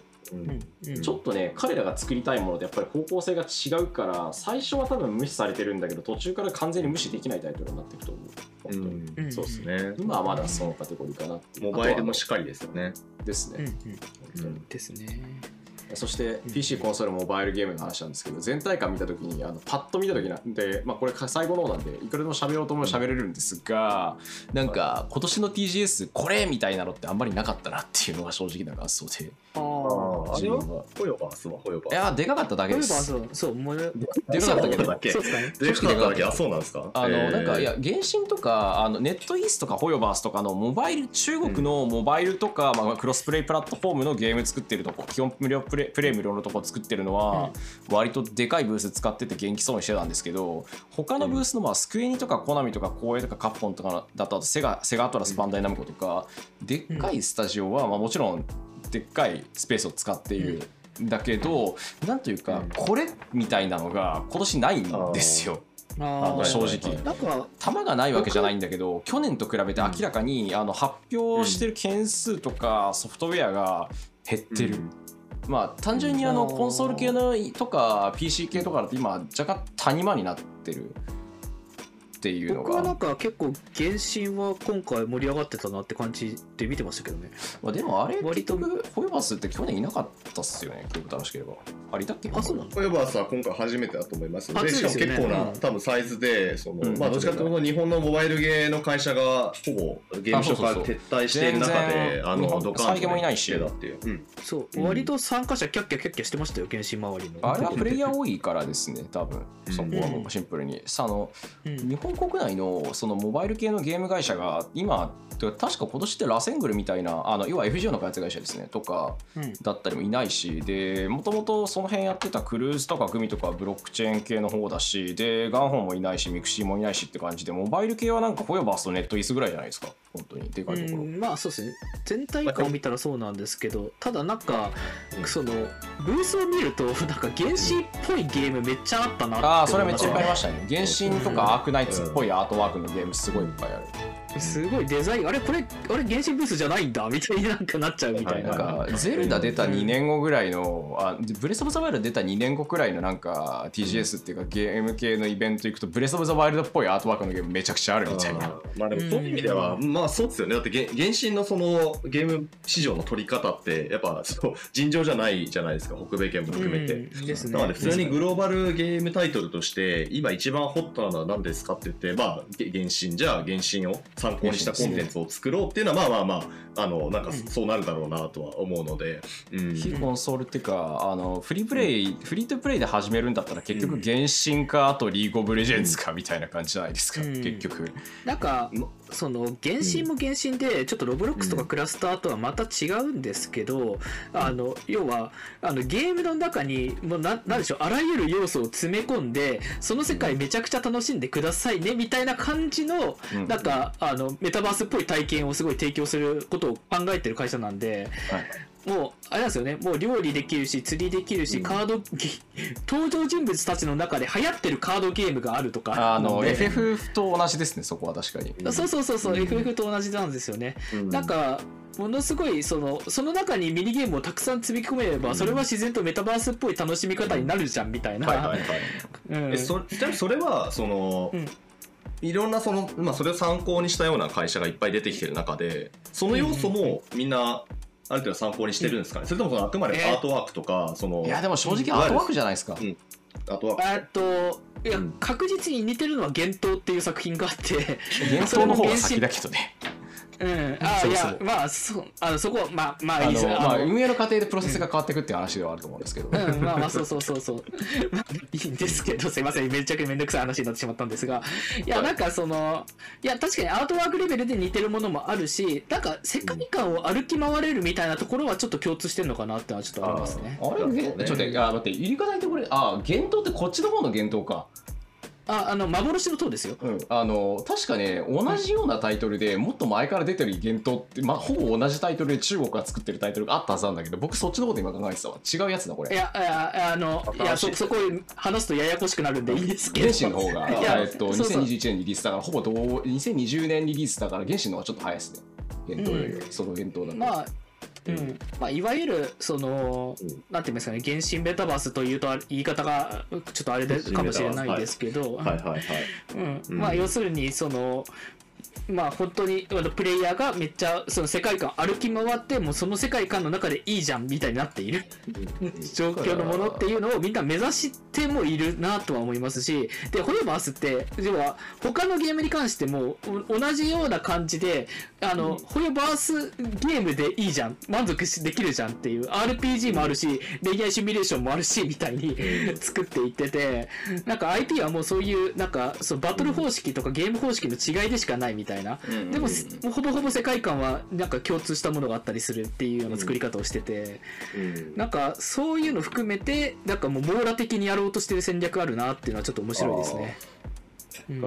ちょっとね彼らが作りたいものとやっぱり方向性が違うから最初は多分無視されてるんだけど途中から完全に無視できないタイトルになっていくと思う。本当に、うん。そうですね。今はまだそのカテゴリーかなっていうモバイルもしっかりですよね。はですね、うんうん。ですね。そしてうん。PC コンソールモバイルゲームの話なんですけど全体感見た時にあのパッと見た時なんで、まあ、これ最後の方なんでいくらでも喋ろうと思えば喋れるんですが、なんか今年の TGS これみたいなのってあんまりなかったなっていうのが正直な感想であああれは？ホヨバースはホヨバいやでかかっただけです。そうそうもうでかかったけ。どだけ。そうですかね。でかかっただけ。あ、そうなんですか？あの、えー。なんかいや原神とかあのネットイースとかホヨバースとかのモバイル中国のモバイルとか、まあ、クロスプレイプラットフォームのゲーム作ってるとこ基本無料プレイプレイ無料のとこ作ってるのは、割とでかいブース使ってて元気そうにしてたんですけど他のブースのまあスクエニとかコナミとか光栄とかカプコンとかだとあとセガセガアトラスバンダイナムコとかでっかいスタジオは、まあ、もちろんでっかいスペースを使っている。だけどなんというかうん。これみたいなのが今年ないんですよ。ああのー正直。なんか球がないわけじゃないんだけど去年と比べて明らかにあの発表してる件数とかソフトウェアが減ってる、まあ単純にあのうん。コンソール系のとか PC 系とかだと今若干谷間になってるっていうの僕はなんが、か結構原神は今回盛り上がってたなって感じで見てましたけどね。まあ、でもあれ割と結局ホイバスって去年いなかったっすよね記憶正しければ。ありだっけ？あそうなの？ホエバースは今回初めてだと思います初でしかもですよね結構な、うん。多分サイズでその、うん。まあどっちかというと日本のモバイルゲーの会社がほぼゲームショーから撤退している中全で然あのドカンと再現もいないし。出たっていう、うん。そう、うん。割と参加者キャッキャキャッキャしてましたよ原神周りの。あれはプレイヤー多いからですね多分。うん。そこはもうシンプルに、さあのうん。日本国内のそのモバイル系のゲーム会社が今てか確か今年ってラセングルみたいなあの要は FGO の開発会社ですねとかうん。だったりもいないしでもともとその辺やってたクルーズとかグミとかブロックチェーン系の方だしでガンホーもいないしミクシィもいないしって感じでモバイル系はなんかホヨバースとネットイースぐらいじゃないですか本当に。でかいところ、うん、まあそうですね。全体感を見たらそうなんですけどただなんか、そのブースを見ると *laughs* なんか原神っぽいゲームめっちゃあったなってああそれめっちゃいっぱいありまましたね。原神とかアークナイツっぽいアートワークのゲームすごいいっぱいあるすごいデザインあれこれあれ原神ブースじゃないんだみたいになんかなっちゃうみたいな、なんかゼルダ出た2年後ぐらいのあブレス・オブ・ザ・ワイルド出た2年後くらいのなんか TGS っていうかゲーム系のイベント行くとブレス・オブ・ザ・ワイルドっぽいアートワークのゲームめちゃくちゃあるみたいな。まあでもそういう意味では、まあそうですよね。だってげ原神のそのゲーム市場の取り方ってやっぱそう尋常じゃないじゃないですか北米圏も含めて、うん。ですね。なので普通にグローバルゲームタイトルとして今一番ホットなのは何ですかって言ってまあげ原神じゃあ原神を参考にしたコンテンツを作ろうっていうのはまあまあまああのなんかうん。そうなるだろうなとは思うので、うん。非コンソールっていうかあのフリープレイフリートプレイで始めるんだったら結局原神かあとリーグ・オブ・レジェンズかみたいな感じじゃないですか、うん。結局。なんかまその原神も原神でちょっとロブロックスとかクラスターとはまた違うんですけど、あの要はあのゲームの中にもうななんでしょうあらゆる要素を詰め込んでその世界めちゃくちゃ楽しんでくださいねみたいな感じの、うん。なんかあのメタバースっぽい体験をすごい提供することを考えてる会社なんで。はいもうあれなんですよね。もう料理できるし釣りできるし、うん。カード *laughs* 登場人物たちの中で流行ってるカードゲームがあるとかあの FF と同じですねそこは確かに。そうそうそうそう、うん。FF と同じなんですよね。うん。なんかものすごいそのその中にミニゲームをたくさん積み込めれば、うん。それは自然とメタバースっぽい楽しみ方になるじゃんみたいな。はいはいはい。うん。えそちなみにそれはその、うんいろんなその、まあ、それを参考にしたような会社がいっぱい出てきてる中でその要素もみんなある程度参考にしてるんですかね、それともそのあくまでえー。アートワークとかそのいやでも正直アートワークじゃないですか、うん。アートワーク。あといや、うん。確実に似てるのは「幻冬」っていう作品があって、幻想の方が先だけどねうん、あいそうそうやまあそうあのそこまあまああいいですの、まあ、運営の過程でプロセスが変わっていくっていう話ではあると思うんですけど、うん、まあまあそうそうそうそう。*laughs* まあいいんですけど、すいません、めちゃくちゃめんどくさい話になってしまったんですが、いや、なんかその、いや、確かにアートワークレベルで似てるものもあるし、なんか世界観を歩き回れるみたいなところはちょっと共通してるのかなってのはちょっとありますね。あれ、げちょっと待ってあ待って入り方にところあ幻冬ってこっちの方の幻冬かあ、あの、幻の塔ですよ。うん。あの確かね同じようなタイトルでもっと前から出てる幻冬って、まあ、ほぼ同じタイトルで中国が作ってるタイトルがあったはずなんだけど僕そっちのこと今考えてたわ。違うやつだこれ。いや、いや、あの、いや、そ、そこ話すとややこしくなるんでいいですけど。原神の方が、いやえっと、そうそう。2021年リリースだからほぼ同2020年リリースだから原神の方がちょっと早いですね。幻冬よりは、その幻冬だと、まあ、うん。まあ、いわゆるその、うん。なんて言いますかね原神メタバースというとあ言い方がちょっとあれでかもしれないですけど、要するにそのまあ本当にあのプレイヤーがめっちゃその世界観歩き回ってもうその世界観の中でいいじゃんみたいになっている。*laughs* 状況のものっていうのをみんな目指してもいるなとは思いますしでホイバースって要は他のゲームに関してもお同じような感じであの、ホイバースゲームでいいじゃん満足しできるじゃんっていう RPG もあるし恋愛シミュレーションもあるしみたいに作っていっててなんか IP はもうそういうなんかそうバトル方式とかゲーム方式の違いでしかないみたいなうんでももうほぼほぼ世界観はなんか共通したものがあったりするっていうような作り方をしてて、うん。なんかそういうの含めてなんかもう網羅的にやろうとしてる戦略あるなっていうのはちょっと面白いですね。うん。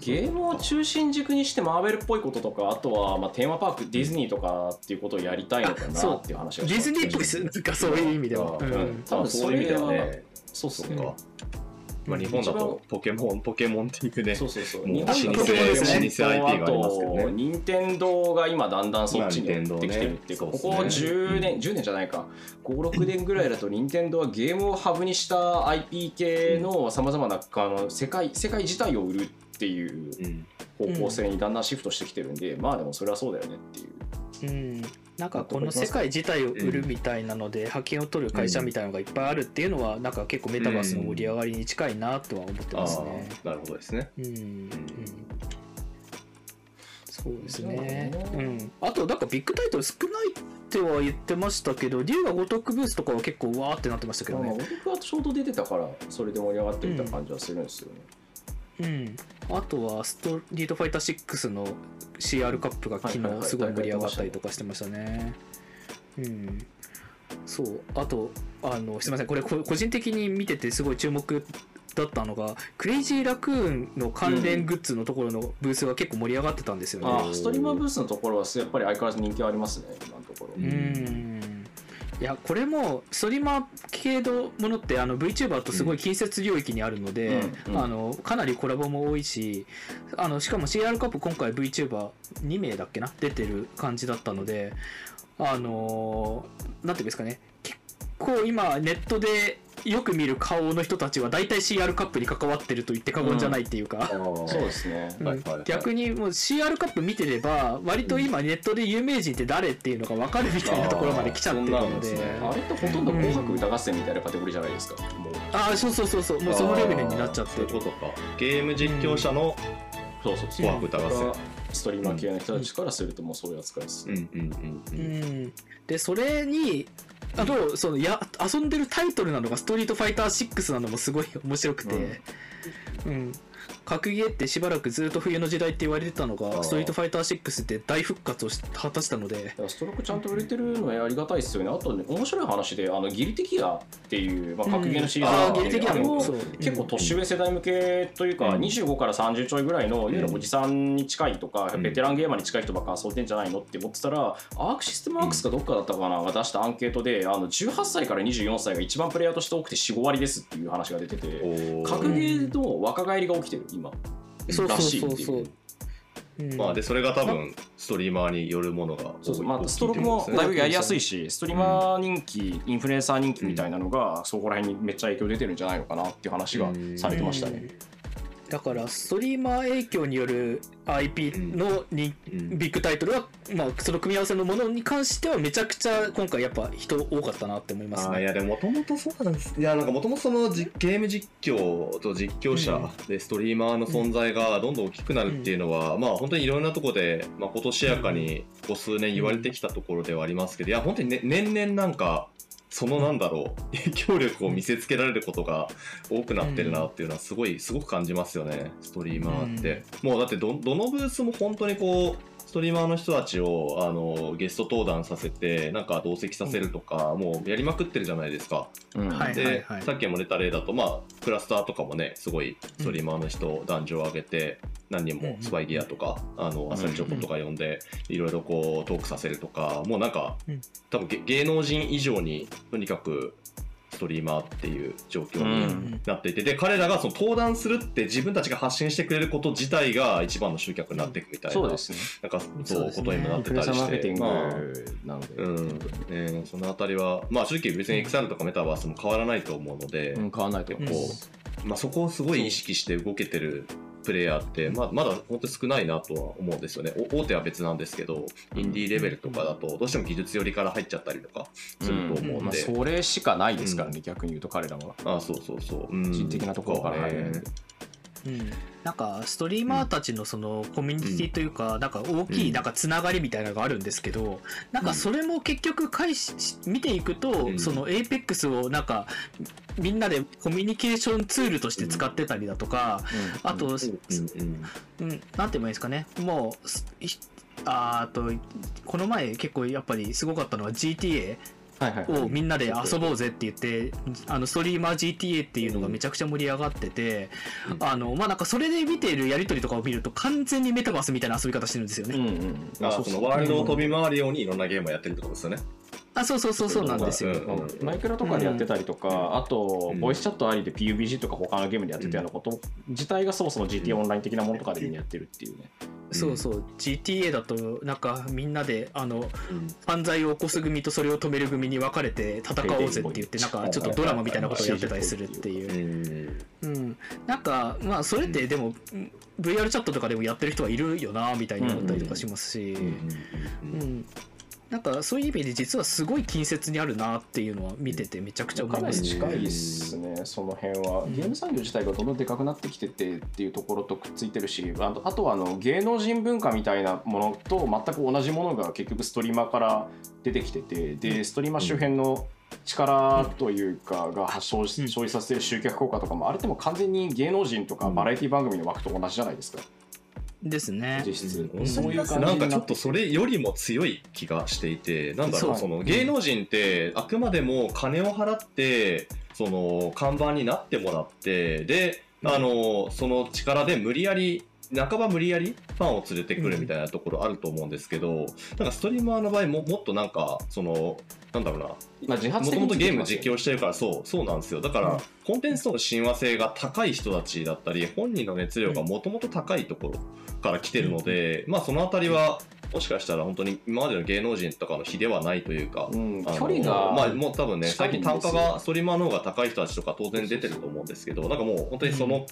ゲームを中心軸にしてマーベルっぽいこととかあとはまあテーマパークディズニーとかっていうことをやりたいのかなっていう話がディズニーっぽいです。なんかそういう意味では。ううん。ん多分そういう意味ではね。そうそう。そっか、まあ、日本だとポケモンポケモンっていうねそうそうそう。もう日本老舗老舗 IP がありますけどね。あと任天堂が今だんだんそっちに寄ってきてるっていうか、まあここ任天堂ね。10年10年じゃないか。56年ぐらいだと任天堂はゲームをハブにした IP 系のさまざまなあの世界世界自体を売るっていううん。方向性にだんだんシフトしてきてるんで、まあでもそれはそうだよねっていう。うん、なんかこの世界自体を売るみたいなので派遣を取る会社みたいなのがいっぱいあるっていうのはなんか結構メタバースの盛り上がりに近いなとは思ってあますね。あなるほどですねうんうんそうですねうん。あとなんかビッグタイトル少ないっては言ってましたけど、竜が如くブースとかは結構わーってなってましたけどまあ、ね。僕はちょうど出てたからそれで盛り上がってみた感じはするんですよね。うん。あとはストリートファイター6の CR カップが昨日すごい盛り上がったりとかしてましたね。うん。そう。あと、あの、すみません。これこ個人的に見ててすごい注目だったのが、クレイジーラクーンの関連グッズのところのブースが結構盛り上がってたんですよね。ああストリーマーブースのところはやっぱり相変わらず人気ありますね今のところ。うーんいやこれもストリーマー系のものってあの VTuber とすごい近接領域にあるので、うん。うん。あのかなりコラボも多いしあのしかも CR カップ今回 VTuber2 名だっけな？出てる感じだったのであのなんていうんですかね。結構今ネットでよく見る顔の人たちは大体 CR カップに関わってると言って過言じゃないっていうか、そうですね。うん。はいはい。はい逆にもう CR カップ見てれば割と今ネットで有名人って誰っていうのが分かるみたいなところまで来ちゃってるので。ねあれってほとんど紅白歌合戦みたいなカテゴリーじゃないですか。ああそうそうそうそう。もうそのレベルになっちゃって。るそういうことか。ゲーム実況者のそうそう紅白歌合戦。ストリーマー系の人たちからするともうそういう扱いです。うんうんうんううんん。でそれにあとそのや遊んでるタイトルなのが「ストリートファイター6」なのもすごい面白くて、うん格ゲーってしばらくずっと冬の時代って言われてたのがストリートファイター6って大復活をし果たしたので。ストロークちゃんと売れてるのはありがたいですよね。あとね、面白い話で、あのギルティギアっていう、まあ、格ゲーのシリーズがあギルティギアも結構年上世代向けというか、うん。25から30ちょいぐらいの、いわゆるおじさんに近いとか、うん。ベテランゲーマーに近い人ばっか遊んでんじゃないのって思ってたら、アークシステムアークスかどっかだったかなが出したアンケートで、あの18歳から24歳が一番プレイヤーとして多くて4、5割ですっていう話が出てて、格ゲーの若返りが起きてる、今。そうそうらしいそうそうっていう。うんまあでそれが多分ストリーマーによるものがそうそうまあ、ストロークもだいぶやりやすいし、ストリーマー人気、インフルエンサー人気みたいなのが、そこら辺にめっちゃ影響出てるんじゃないのかなっていう話がされてましたね。だからストリーマー影響による IP のに、うん。ビッグタイトルは、まあ、その組み合わせのものに関してはめちゃくちゃ今回やっぱ人多かったなって思いますね。あーいやでももともとそうなんです。いやなんかもともとそのじゲーム実況と実況者でストリーマーの存在がどんどん大きくなるっていうのは、まあ本当にいろんなところで、まあ、今年やかにここ数年言われてきたところではありますけどいや本当に、ね、年々なんかそのなんだろう影響力を見せつけられることが多くなってるなっていうのはすごいすごく感じますよねストリーマーって、もうだってどどのブースも本当にこうストリーマーの人たちをあのゲスト登壇させてなんか同席させるとか、もうやりまくってるじゃないですか。うん。はいで、さっきも出た例だと、まあ、クラスターとかもねすごいストリーマーの人、男女を挙げて何人もスパイギアとか、あのアサリチョコとか呼んで、いろいろこうトークさせるとかもうなんか、うん。多分げ芸能人以上にとにかくストリーマーっていう状況にうんなっていて、で彼らがその登壇するって自分たちが発信してくれること自体が一番の集客になっていくみたいな、そうですね。なんかそそうことにもなってたりして。うんね、そのあたりは、まあ、正直別に XR とかメタバースも変わらないと思うので、うん、変わらないと思う。まあ、そこをすごい意識して動けてるプレイヤーって、まあ、まだ本当に少ないなとは思うんですよね。お大手は別なんですけど、インディーレベルとかだと、どうしても技術寄りから入っちゃったりとかすると思うんまあ、で。それしかないですからね、逆に言うと彼らは。ああそうそうそう。うん人的なところから入るんで。うん、なんかストリーマーたちのそのコミュニティというか、なんか大きうん。いなんかつながりみたいなのがあるんですけど、なんかそれも結局返し見ていくと、うん。その APEX をなんかみんなでコミュニケーションツールとして使ってたりだとか、あと、うん。なんて言えばいいんですかね、もうあと、この前結構やっぱりすごかったのは GTA をみんなで遊ぼうぜって言って、あのストリーマー GTA っていうのがめちゃくちゃ盛り上がってて、うんあの、まあ、なんかそれで見ているやりとりとかを見ると完全にメタバースみたいな遊び方してるんですよね。うんうん。あそのワールドを飛び回るようにいろんなゲームをやってるってことですよね。あそうそうそうそうなんですよ、うんうんマイクラとかでやってたりとか、あと、うん。ボイスチャットありで PUBG とか他のゲームでやってたようなこと自体がそもそも GT オンライン的なものとかでみんなやってるっていうね。そうそう。GTA だとなんかみんなであのうん。犯罪を起こす組とそれを止める組に分かれて戦おうぜって言ってなんかちょっとドラマみたいなことをやってたりするっていう。う、ん。うん、なんかまあそれってでもうん。VR チャットとかでもやってる人はいるよなみたいに思ったりとかしますし、うんなんかそういう意味で実はすごい近接にあるなっていうのは見ててめちゃくちゃ思かいますね。近いですね、その辺は。ゲーム産業自体がどんどんでかくなってきててっていうところとくっついてるし、あとあとはあの芸能人文化みたいなものと全く同じものが結局ストリーマーから出てきてて、で、ストリーマー周辺の力というかが発生じさせてる集客効果とかもあれでも完全に芸能人とかバラエティ番組の枠と同じじゃないですか、ですね。実質、うん。そういう感じなんかちょっとそれよりも強い気がしていてなんだろう。その芸能人ってあくまでも金を払ってその看板になってもらってであのその力で無理やり半ば無理やりファンを連れてくるみたいなところあると思うんですけど、なんかストリーマーの場合ももっとなんかそのなんだろうな。まあ、自発もともとゲーム実況してるからそうそうなんですよ。だから、うん。コンテンツとの親和性が高い人たちだったり本人の熱量がもともと高いところから来てるので、まあそのあたりはもしかしたら本当に今までの芸能人とかの比ではないというか、うん、距離が、まあもう多分ね最近単価がストリーマーの方が高い人たちとか当然出てると思うんですけどなんかもう本当にその、うん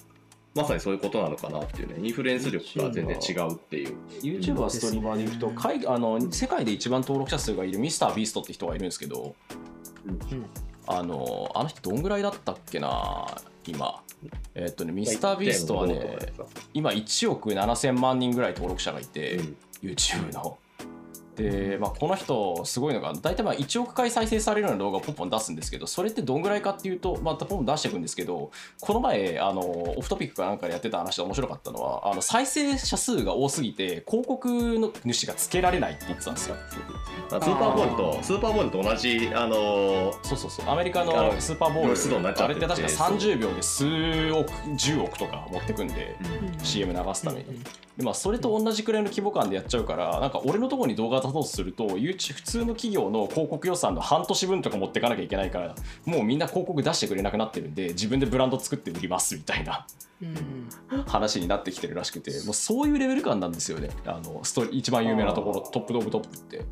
まさにそういうことなのかなっていうね。インフルエンス力が全然違うっていう。YouTuber ストリーマーでいくと、海あの世界で一番登録者数がいるミスタービーストって人がいるんですけど、うん。あのあの人どんぐらいだったっけな今。えっとねミスタービーストはね今1億7000万人ぐらい登録者がいて、うん。YouTube の。で、まあ、この人すごいのが大体まあ1億回再生されるような動画をポンポン出すんですけどそれってどんぐらいかっていうとまたポンポン出していくんですけどこの前あのオフトピックかなんかでやってた話で面白かったのはあの再生者数が多すぎて広告の主がつけられないって言ってたんですよ。スーパーボールとスーパーボールと同じあのそうそうそう。アメリカあののスーパーボウルあれって確か30秒で数億10億とか持ってくんで、CM 流すために、でまあ、それと同じくらいの規模感でやっちゃうからなんか俺のところに動画出そうとすると普通の企業の広告予算の半年分とか持っていかなきゃいけないからもうみんな広告出してくれなくなってるんで自分でブランド作って売りますみたいなうん。話になってきてるらしくてもうそういうレベル感なんですよね。あのスト一番有名なところ top of top って。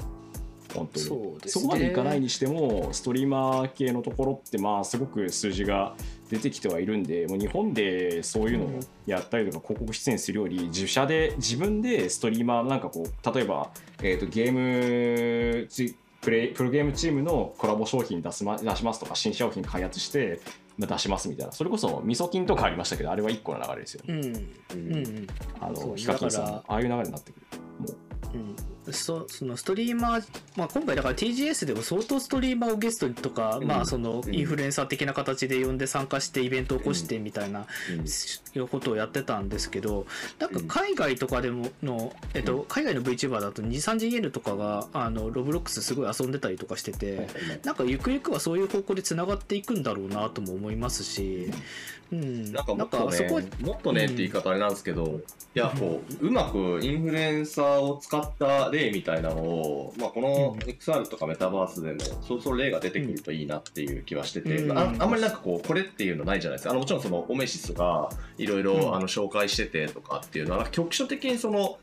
本当に。そね。こまでいかないにしてもストリーマー系のところってまあすごく数字が出てきてはいるんでもう日本でそういうのをやったりとか広告出演するより自社で自分でストリーマーなんかこう例えば、えー、とゲームチプレイプロゲームチームのコラボ商品出す、ま、出しますとか新商品開発してまあ出しますみたいなそれこそみそ金とかありましたけどあれは1個の流れですよね。うんうんうんあのヒカキンさんああいう流れになってくる。もううんそそのストリーマー、まあ、今回だから TGS でも相当ストリーマーをゲストとか、まあそのインフルエンサー的な形で呼んで参加してイベントを起こしてみたいな、いうことをやってたんですけどなんか海外とかでもの、えっと、海外の VTuber だと 23GN とかがあのロブロックスすごい遊んでたりとかしてて、なんかゆくゆくはそういう方向でつながっていくんだろうなとも思いますし、うん、なんかもっとねもっとねって言い方あれなんですけど、いやこううまくインフルエンサーを使った例みたいなのを、まあ、この XR とかメタバースでもそろそろ例が出てくるといいなっていう気はしてて、うん。ああんまりなんかこうこれっていうのないじゃないですか。あのもちろんそのオメシスがいろいろ紹介しててとかっていうのは局所的にその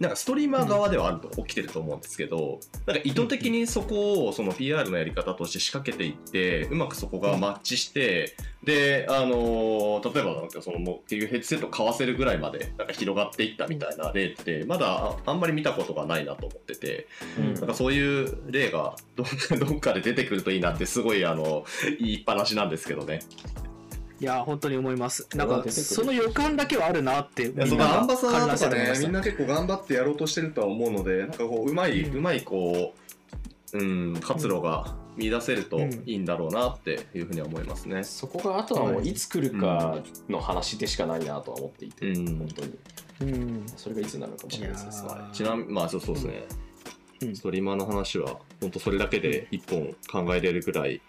なんかストリーマー側ではあると起きてると思うんですけど、なんか意図的にそこをその PR のやり方として仕掛けていってうまくそこがマッチして、であのー例えばなんかそのもう結局ヘッドセット買わせるぐらいまでなんか広がっていったみたいな例ってまだああんまり見たことがないなと思ってて、うんなんかそういう例がどっかどっかで出てくるといいなってすごいあの言いっぱなしなんですけどね。いや本当に思います。なんかその予感だけはあるなっていやそのアンバサダーとかねみんなな結構頑張ってやろうとしてるとは思うのでなんかこううまい、ううんまいこううん活路が見出せるといいんだろうなっていうふうには思いますね。そこがあとはもういつ来るかの話でしかないなとは思っていて、うん。本当に。うん。それがいつになるのかもしれないですね。ちなみにまあそうそうですね、うん。ストリーマーの話は本当それだけで一本考えれるぐらい、い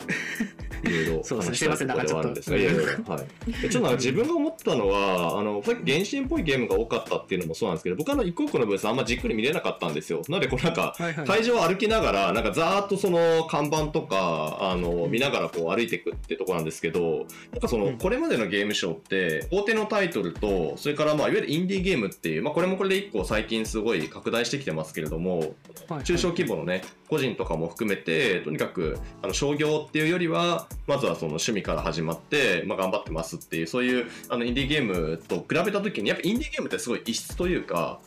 ろいろ *laughs* 話したいところではあるんですが、いやいやいやはい。でちょっとなんか自分が思ったのは、あの、さっき原神っぽいゲームが多かったっていうのもそうなんですけど、僕はあの、一個一個のブースあんまじっくり見れなかったんですよ。なので、こうなんか、会場を歩きながら、なんかざーっとその看板とか、あの、見ながらこう歩いていくってとこなんですけど、なんかその、うん。これまでのゲームショーって、大手のタイトルと、それからまあ、いわゆるインディーゲームっていう、まあ、これもこれで一個最近すごい拡大してきてますけれども、中小規模のね、個人とかも含めて、とにかくあの商業っていうよりは、まずはその趣味から始まって、まあ、頑張ってますっていう、そういうあのインディーゲームと比べたときに、やっぱインディーゲームってすごい異質というか、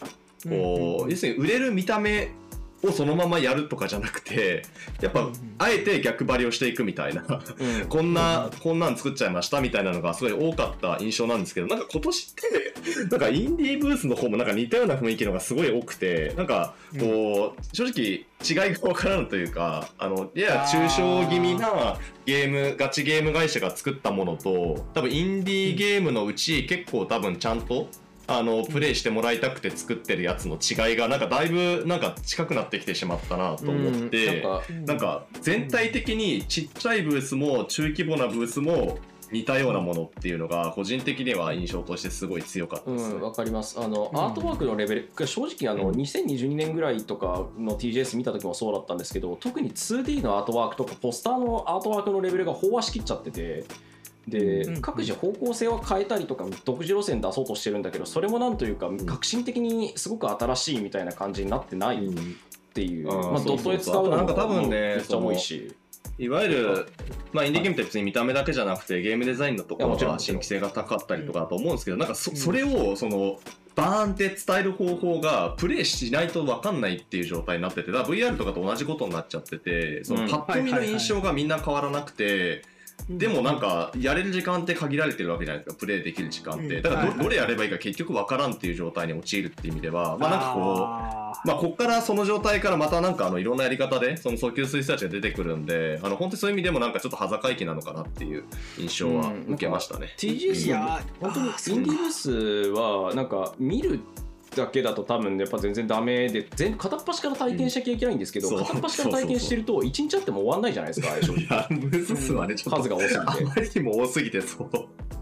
こう要するに売れる見た目をそのままやるとかじゃなくて、やっぱうん。うんあえて逆張りをしていくみたいな、うん。*laughs* こんな、こんなん作っちゃいましたみたいなのがすごい多かった印象なんですけど、なんか今年って、*laughs* なんかインディーブースの方もなんか似たような雰囲気のがすごい多くて、なんかこう、正直違いがわからんというか、あの、やや抽象気味なゲーム、ガチゲーム会社が作ったものと、多分インディーゲームのうち結構多分ちゃんと、あのプレイしてもらいたくて作ってるやつの違いがなんかだいぶなんか近くなってきてしまったなと思って、うんなんか全体的にちっちゃいブースも中規模なブースも似たようなものっていうのが個人的には印象としてすごい強かったですね。うん、わかります。あの、うんアートワークのレベル、正直あの、うん2022年ぐらいとかの TGS 見た時もそうだったんですけど、特に 2D のアートワークとかポスターのアートワークのレベルが飽和しきっちゃってて、で、うん各自方向性は変えたりとか独自路線出そうとしてるんだけどそれもなんというか革新的にすごく新しいみたいな感じになってないっていう、うん。まあ、ドットで使うのもなんか多分ねめっちゃ多いし。いわゆる、まあ、インディーゲームって別に見た目だけじゃなくてゲームデザインのところが新規性が高かったりとかだと思うんですけど、なんかそそれをそのバーンって伝える方法がプレイしないと分かんないっていう状態になっててだ VR とかと同じことになっちゃっててそのうん。パッと見の印象がみんな変わらなくて。でもなんかやれる時間って限られてるわけじゃないですかプレイできる時間って。うん。だからど,、はいはい。どれやればいいか結局分からんっていう状態に陥るっていう意味ではまあなんかこうあまあ、ここからその状態からまたなんかあのいろんなやり方でその訴求する人たちが出てくるんであの本当にそういう意味でもなんかちょっと端境期なのかなっていう印象は受けましたね。TGS いやの本当にインディーブースはなんか見るだけだと多分やっぱ全然ダメで全片っ端から体験しなきゃいけないんですけど、う。ん片っ端から体験してると一日あっても終わんないじゃないですかあれ正直。いやブース数はね数が多すぎて。あまりにも多すぎてそう。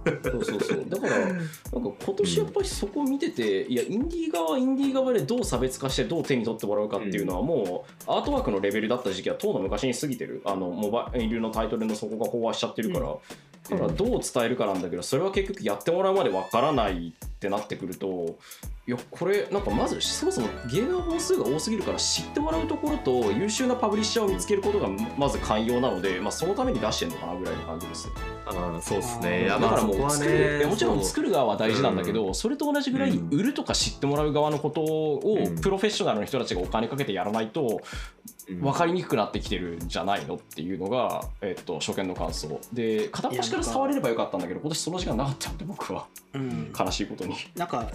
そうそうそう。だからなんか今年やっぱりそこを見てて、いやインディー側はインディー側でどう差別化してどう手に取ってもらうかっていうのはもうアートワークのレベルだった時期はとうの昔に過ぎてる。あのモバイルのタイトルのそこが飽和しちゃってるから、だからどう伝えるかなんだけどそれは結局やってもらうまでわからないってなってくるといやこれなんかまずそもそもゲームの本数が多すぎるから知ってもらうところと優秀なパブリッシャーを見つけることがまず寛容なので、まあ、そのために出してるのかなぐらいの感じです。あそうですね。いやだからもう作る、いねやもちろん作る側は大事なんだけど、それと同じぐらいうん。売るとか知ってもらう側のことをうん。プロフェッショナルの人たちがお金かけてやらないとうん分かりにくくなってきてるんじゃないの？っていうのが、えっと、初見の感想。で片っ端から触れればよかったんだけど今年その時間なかったんで僕は。うん。悲しいことに。なんか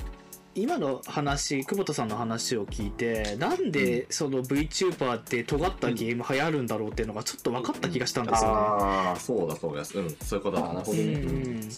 今の話久保田さんの話を聞いてなんでその VTuber って尖ったゲーム流行るんだろうっていうのがちょっと分かった気がしたんですよね。ああそうだそうです。うん。そういうことだな。ねうん。うん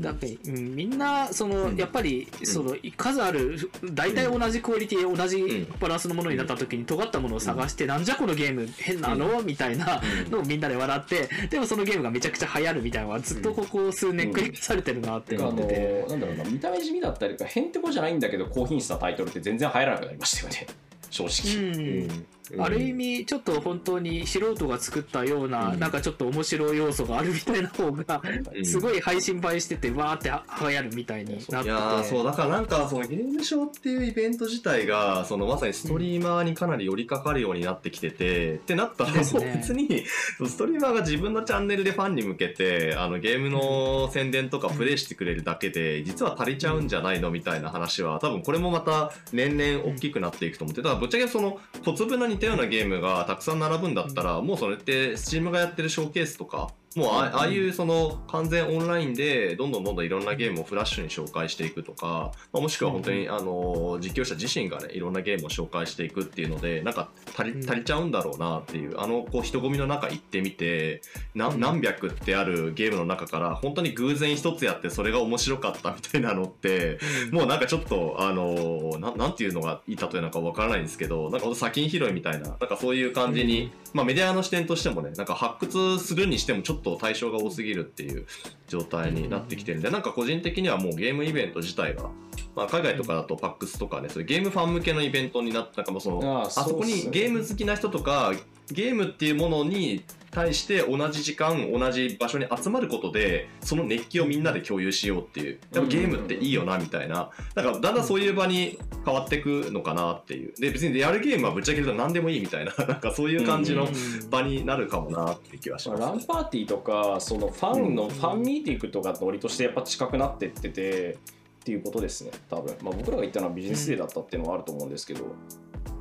だってうんみんなその、うん。やっぱりその数ある大体同じクオリティ同じん。バランスのものになった時に尖ったものを探して、なんじゃこのゲーム変なの、みたいなのをみんなで笑ってでもそのゲームがめちゃくちゃ流行るみたいなのはずっとここ数年繰り返されてるなって思ってて。なんだろうな見た目地味だったりとかへんてこじゃないんだけど高品質なタイトルって全然入らなくなりましたよね。正直。うんある意味ちょっと本当に素人が作ったような、うん。なんかちょっと面白い要素があるみたいな方が、うん。すごい配信映えしててわーって流行るみたいになってて。いやーそうだからなんかそのゲームショーっていうイベント自体がそのまさにストリーマーにかなり寄りかかるようになってきてて、ってなったらね。別にストリーマーが自分のチャンネルでファンに向けてあのゲームの宣伝とかプレイしてくれるだけで実は足りちゃうんじゃないのみたいな話は多分これもまた年々大きくなっていくと思ってだからぶっちゃけその小粒な似たようなゲームがたくさん並ぶんだったらもうそれって Steam がやってるショーケースとかもうあああいうその完全オンラインでどんどんどんどんいろんなゲームをフラッシュに紹介していくとか、まあ、もしくは本当にあの実況者自身がねいろんなゲームを紹介していくっていうのでなんか足り足りちゃうんだろうなっていうあのこう人混みの中行ってみてな何百ってあるゲームの中から本当に偶然一つやってそれが面白かったみたいなのってもうなんかちょっとあのななんていうのがいい例えなのかわからないんですけどなんか砂金拾いみたいななんかそういう感じに、まあ、メディアの視点としてもねなんか発掘するにしてもちょっと対象が多すぎるっていう状態になってきてるんでなんか個人的にはもうゲームイベント自体が、まあ、海外とかだとパックスとかねそういうゲームファン向けのイベントになったかもそのああそこにゲーム好きな人とかゲームっていうものに対して同じ時間同じ場所に集まることでその熱気をみんなで共有しようっていう。やっぱゲームっていいよなみたいな。なんかだんだんそういう場に変わっていくのかなっていう。で別にやるゲームはぶっちゃけると何でもいいみたいな。*laughs* なんかそういう感じの場になるかもなって気はします、ランパーティーとかそのファンのファンミーティングとかノリとしてやっぱ近くなってっててっていうことですね多分、まあ、僕らが言ったのはビジネスデーだったっていうのはあると思うんですけど、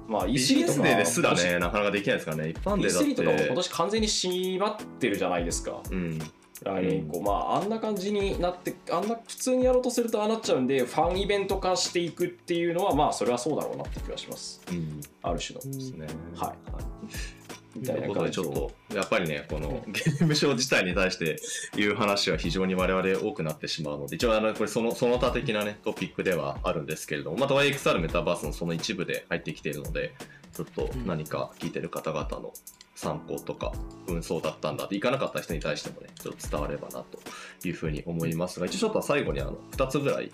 まあビジ E3 とかですらねなかなかできないですからね一般デーだ E3 とかも今って年完全に閉まってるじゃないですか。うん。来年以降、まああんな感じになってあんな普通にやろうとするとああなっちゃうんでファンイベント化していくっていうのはまあそれはそうだろうなって気がします。うん。ある種の。ですね。はい。みということたいな感じでちょっとやっぱりねこのゲームショー自体に対して言う話は非常に我々多くなってしまうので一応あのこれそのその他的なねトピックではあるんですけれどもまた YXR メタバースのその一部で入ってきているのでちょっと何か聞いてる方々の参考とか運送だったんだって行かなかった人に対してもねちょっと伝わればなというふうに思いますが一応ちょっと最後にあの2つぐらい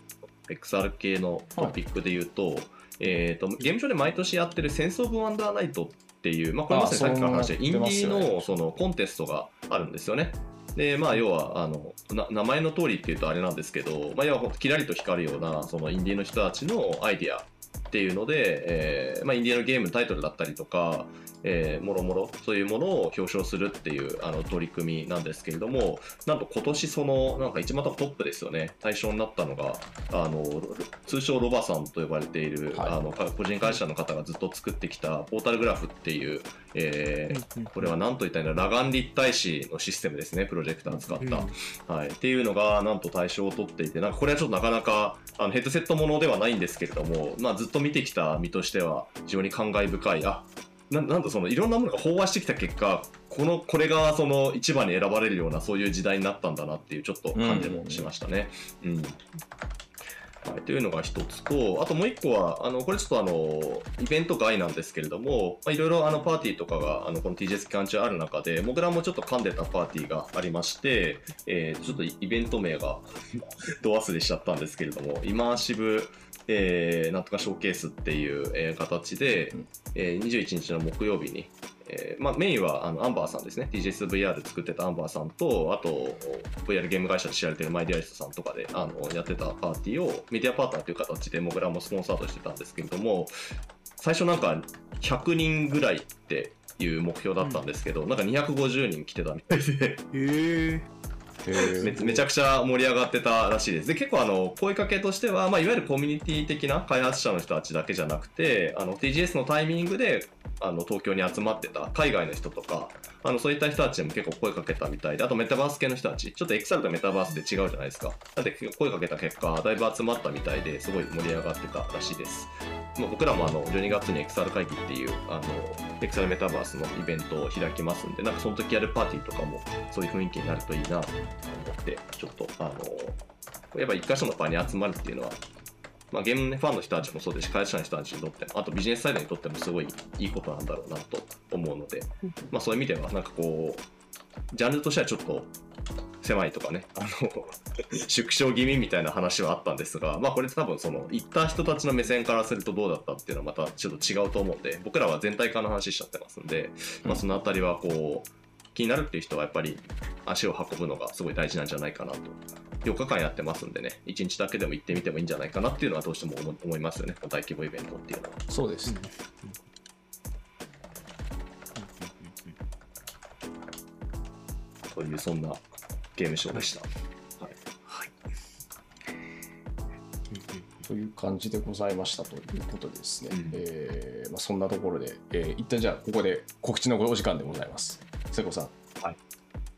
XR 系のトピックで言うと,、えー、とゲームショーで毎年やってる「センス・オブ・ワンダーナイト」っていう、まあ、これまさにさっきから話でインディーのそのコンテストがあるんですよね。でまあ、要はあのな名前の通りっていうとあれなんですけど、まあ、要はキラリと光るようなそのインディーの人たちのアイディアっていうので、えーまあ、インディーのゲームのタイトルだったりとか、えーもろもろそういうものを表彰するっていうあの取り組みなんですけれどもなんと今年そのなんか一番トップですよね。対象になったのがあの通称ロバさんと呼ばれている、はい。あの個人会社の方がずっと作ってきたポータルグラフっていう、えーこれは何と言ったら裸眼立体視のシステムですねプロジェクター使った。はい、っていうのがなんと対象を取っていてなんかこれはちょっとなかなかあのヘッドセットものではないんですけれども、まあ、ずっと見てきた身としては非常に感慨深いあななんとそのいろんなものが飽和してきた結果このこれがその一番に選ばれるようなそういう時代になったんだなっていうちょっと感じもしましたね。うんはい、というのが一つと、あともう一個は、あのこれちょっとあのイベント外なんですけれども、まあいろいろあのパーティーとかがあのこの TGS 期間中ある中で、僕らもちょっと噛んでたパーティーがありまして、えーちょっとイベント名が *laughs* ど忘れしちゃったんですけれども、イマーシブ、えーなんとかショーケースっていう、えー形で、えー21日の木曜日に、えーまあ、メインはあのアンバーさんですね。TGSVR 作ってたアンバーさんとあと VR ゲーム会社で知られてるマイディアリストさんとかであのやってたパーティーをメディアパートナーという形でモグラもスポンサーとしてたんですけれども最初なんか100人ぐらいっていう目標だったんですけど、なんか250人来てたみたいで。へえめちゃくちゃ盛り上がってたらしいです。で結構あの声かけとしては、まあ、いわゆるコミュニティ的な開発者の人たちだけじゃなくてあの TGS のタイミングであの東京に集まってた海外の人とかあのそういった人たちでも結構声かけたみたいであとメタバース系の人たちちょっと XR とメタバースで違うじゃないですかなんで声かけた結果だいぶ集まったみたいですごい盛り上がってたらしいです。まあ僕らもあの12月に XR 会議っていうあの XR メタバースのイベントを開きますんでなんかその時やるパーティーとかもそういう雰囲気になるといいなとってちょっとあのやっぱ一箇所の場に集まるっていうのは、まあ、ゲームファンの人たちもそうですし開発者の人たちにとってもあとビジネスサイドにとってもすごいいいことなんだろうなと思うので、まあ、そういう意味ではなんかこうジャンルとしてはちょっと狭いとかねあの *laughs* 縮小気味みたいな話はあったんですが、まあ、これ多分その行った人たちの目線からするとどうだったっていうのはまたちょっと違うと思うんで僕らは全体化の話しちゃってますんで、まあ、そのあたりはこう気になるっていう人はやっぱり足を運ぶのがすごい大事なんじゃないかなと4日間やってますんでね1日だけでも行ってみてもいいんじゃないかなっていうのはどうしても思思いますよね大規模イベントっていうのは。そうですねというそんなゲームショーでした。という感じでございましたということでですね、うん。えーまあ、そんなところで、えー一旦じゃあここで告知のお時間でございます。瀬古さん。よ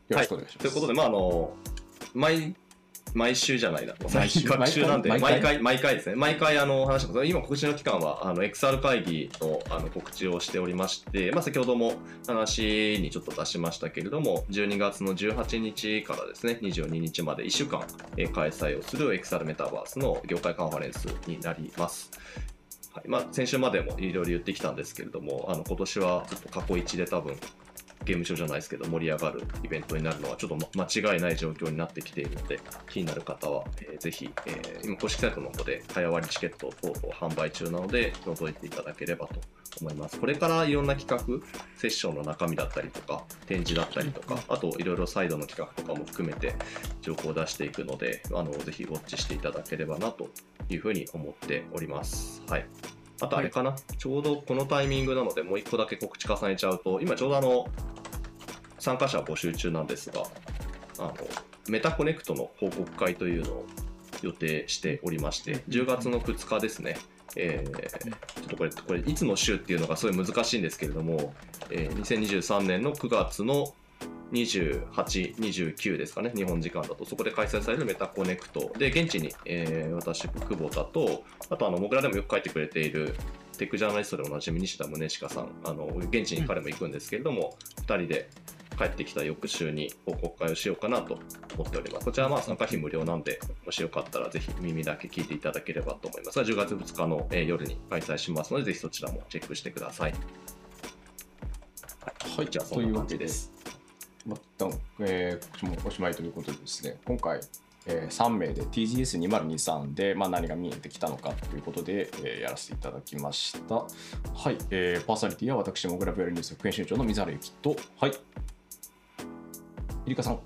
ろしくお願いします。ということで、まあ、あの、毎、毎週じゃないな。毎週？学習なんで、毎回？毎回、ですね。毎回、あの、話してます。今、告知の期間は、あの、XR 会議の、あの、告知をしておりまして、まあ、先ほども話にちょっと出しましたけれども、12月の18日からですね、22日まで1週間、えー開催をする XR メタバースの業界カンファレンスになります。はいまあ、先週までもいろいろ言ってきたんですけれども、あの今年はちょっと過去一で多分、ゲームショーじゃないですけど、盛り上がるイベントになるのは、ちょっとま間違いない状況になってきているので、気になる方は、えーぜひ、えー今、公式サイトの方で早割りチケット等々販売中なので、覗いていただければと思います。これからいろんな企画、セッションの中身だったりとか、展示だったりとか、あといろいろサイドの企画とかも含めて情報を出していくので、あのぜひウォッチしていただければなというふうに思っております。はい。あとあれかな、ちょうどこのタイミングなので、もう一個だけ告知重ねちゃうと、今ちょうどあの、参加者募集中なんですが、あの、メタコネクトの報告会というのを予定しておりまして、10月の2日ですね、えーちょっとこれ、これ、いつの週っていうのがすごい難しいんですけれども、えー2023年の9月の28、29ですかね、日本時間だと、そこで開催されるメタコネクトで、現地に、えー私、久保田と、あと、あの、僕らでもよく書いてくれている、テックジャーナリストでおなじみ西田宗近さん、あの、現地に彼も行くんですけれども、2人で帰ってきた翌週に報告会をしようかなと思っております。こちらはまあ参加費無料なんで、もしよかったらぜひ耳だけ聞いていただければと思いますが、10月2日のえー夜に開催しますので、ぜひそちらもチェックしてください。はい、じゃあそんな感じです。また、えー、告知もおしまいということでですね、今回、えー3名で TGS2023 で、まあ、何が見えてきたのかということで、えーやらせていただきました。はい、えーパーソナリティは私、モグラビアルニュース副編集長の水原由紀と、はい、イリカさん、も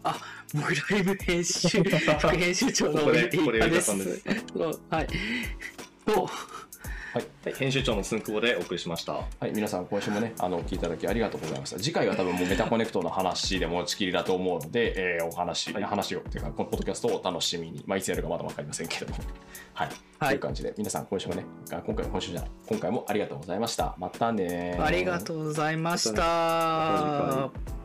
うライブ編集、副編集長のここでイこれカです。イカさんです *laughs* はい。と、はい、編集長の寸久保でお送りしました。はい、皆さん今週もね、あの、お聞きいただきありがとうございました。次回は多分もうメタコネクトの話で持ちきりだと思うので、えーお話、はい。話を、というか、このポッドキャストをお楽しみに、まあ、いつやるかまだわかりませんけれども、*laughs* はい、はい。という感じで、皆さん今週もね、あ今回も今週じゃない、今回もありがとうございました。またねありがとうございました。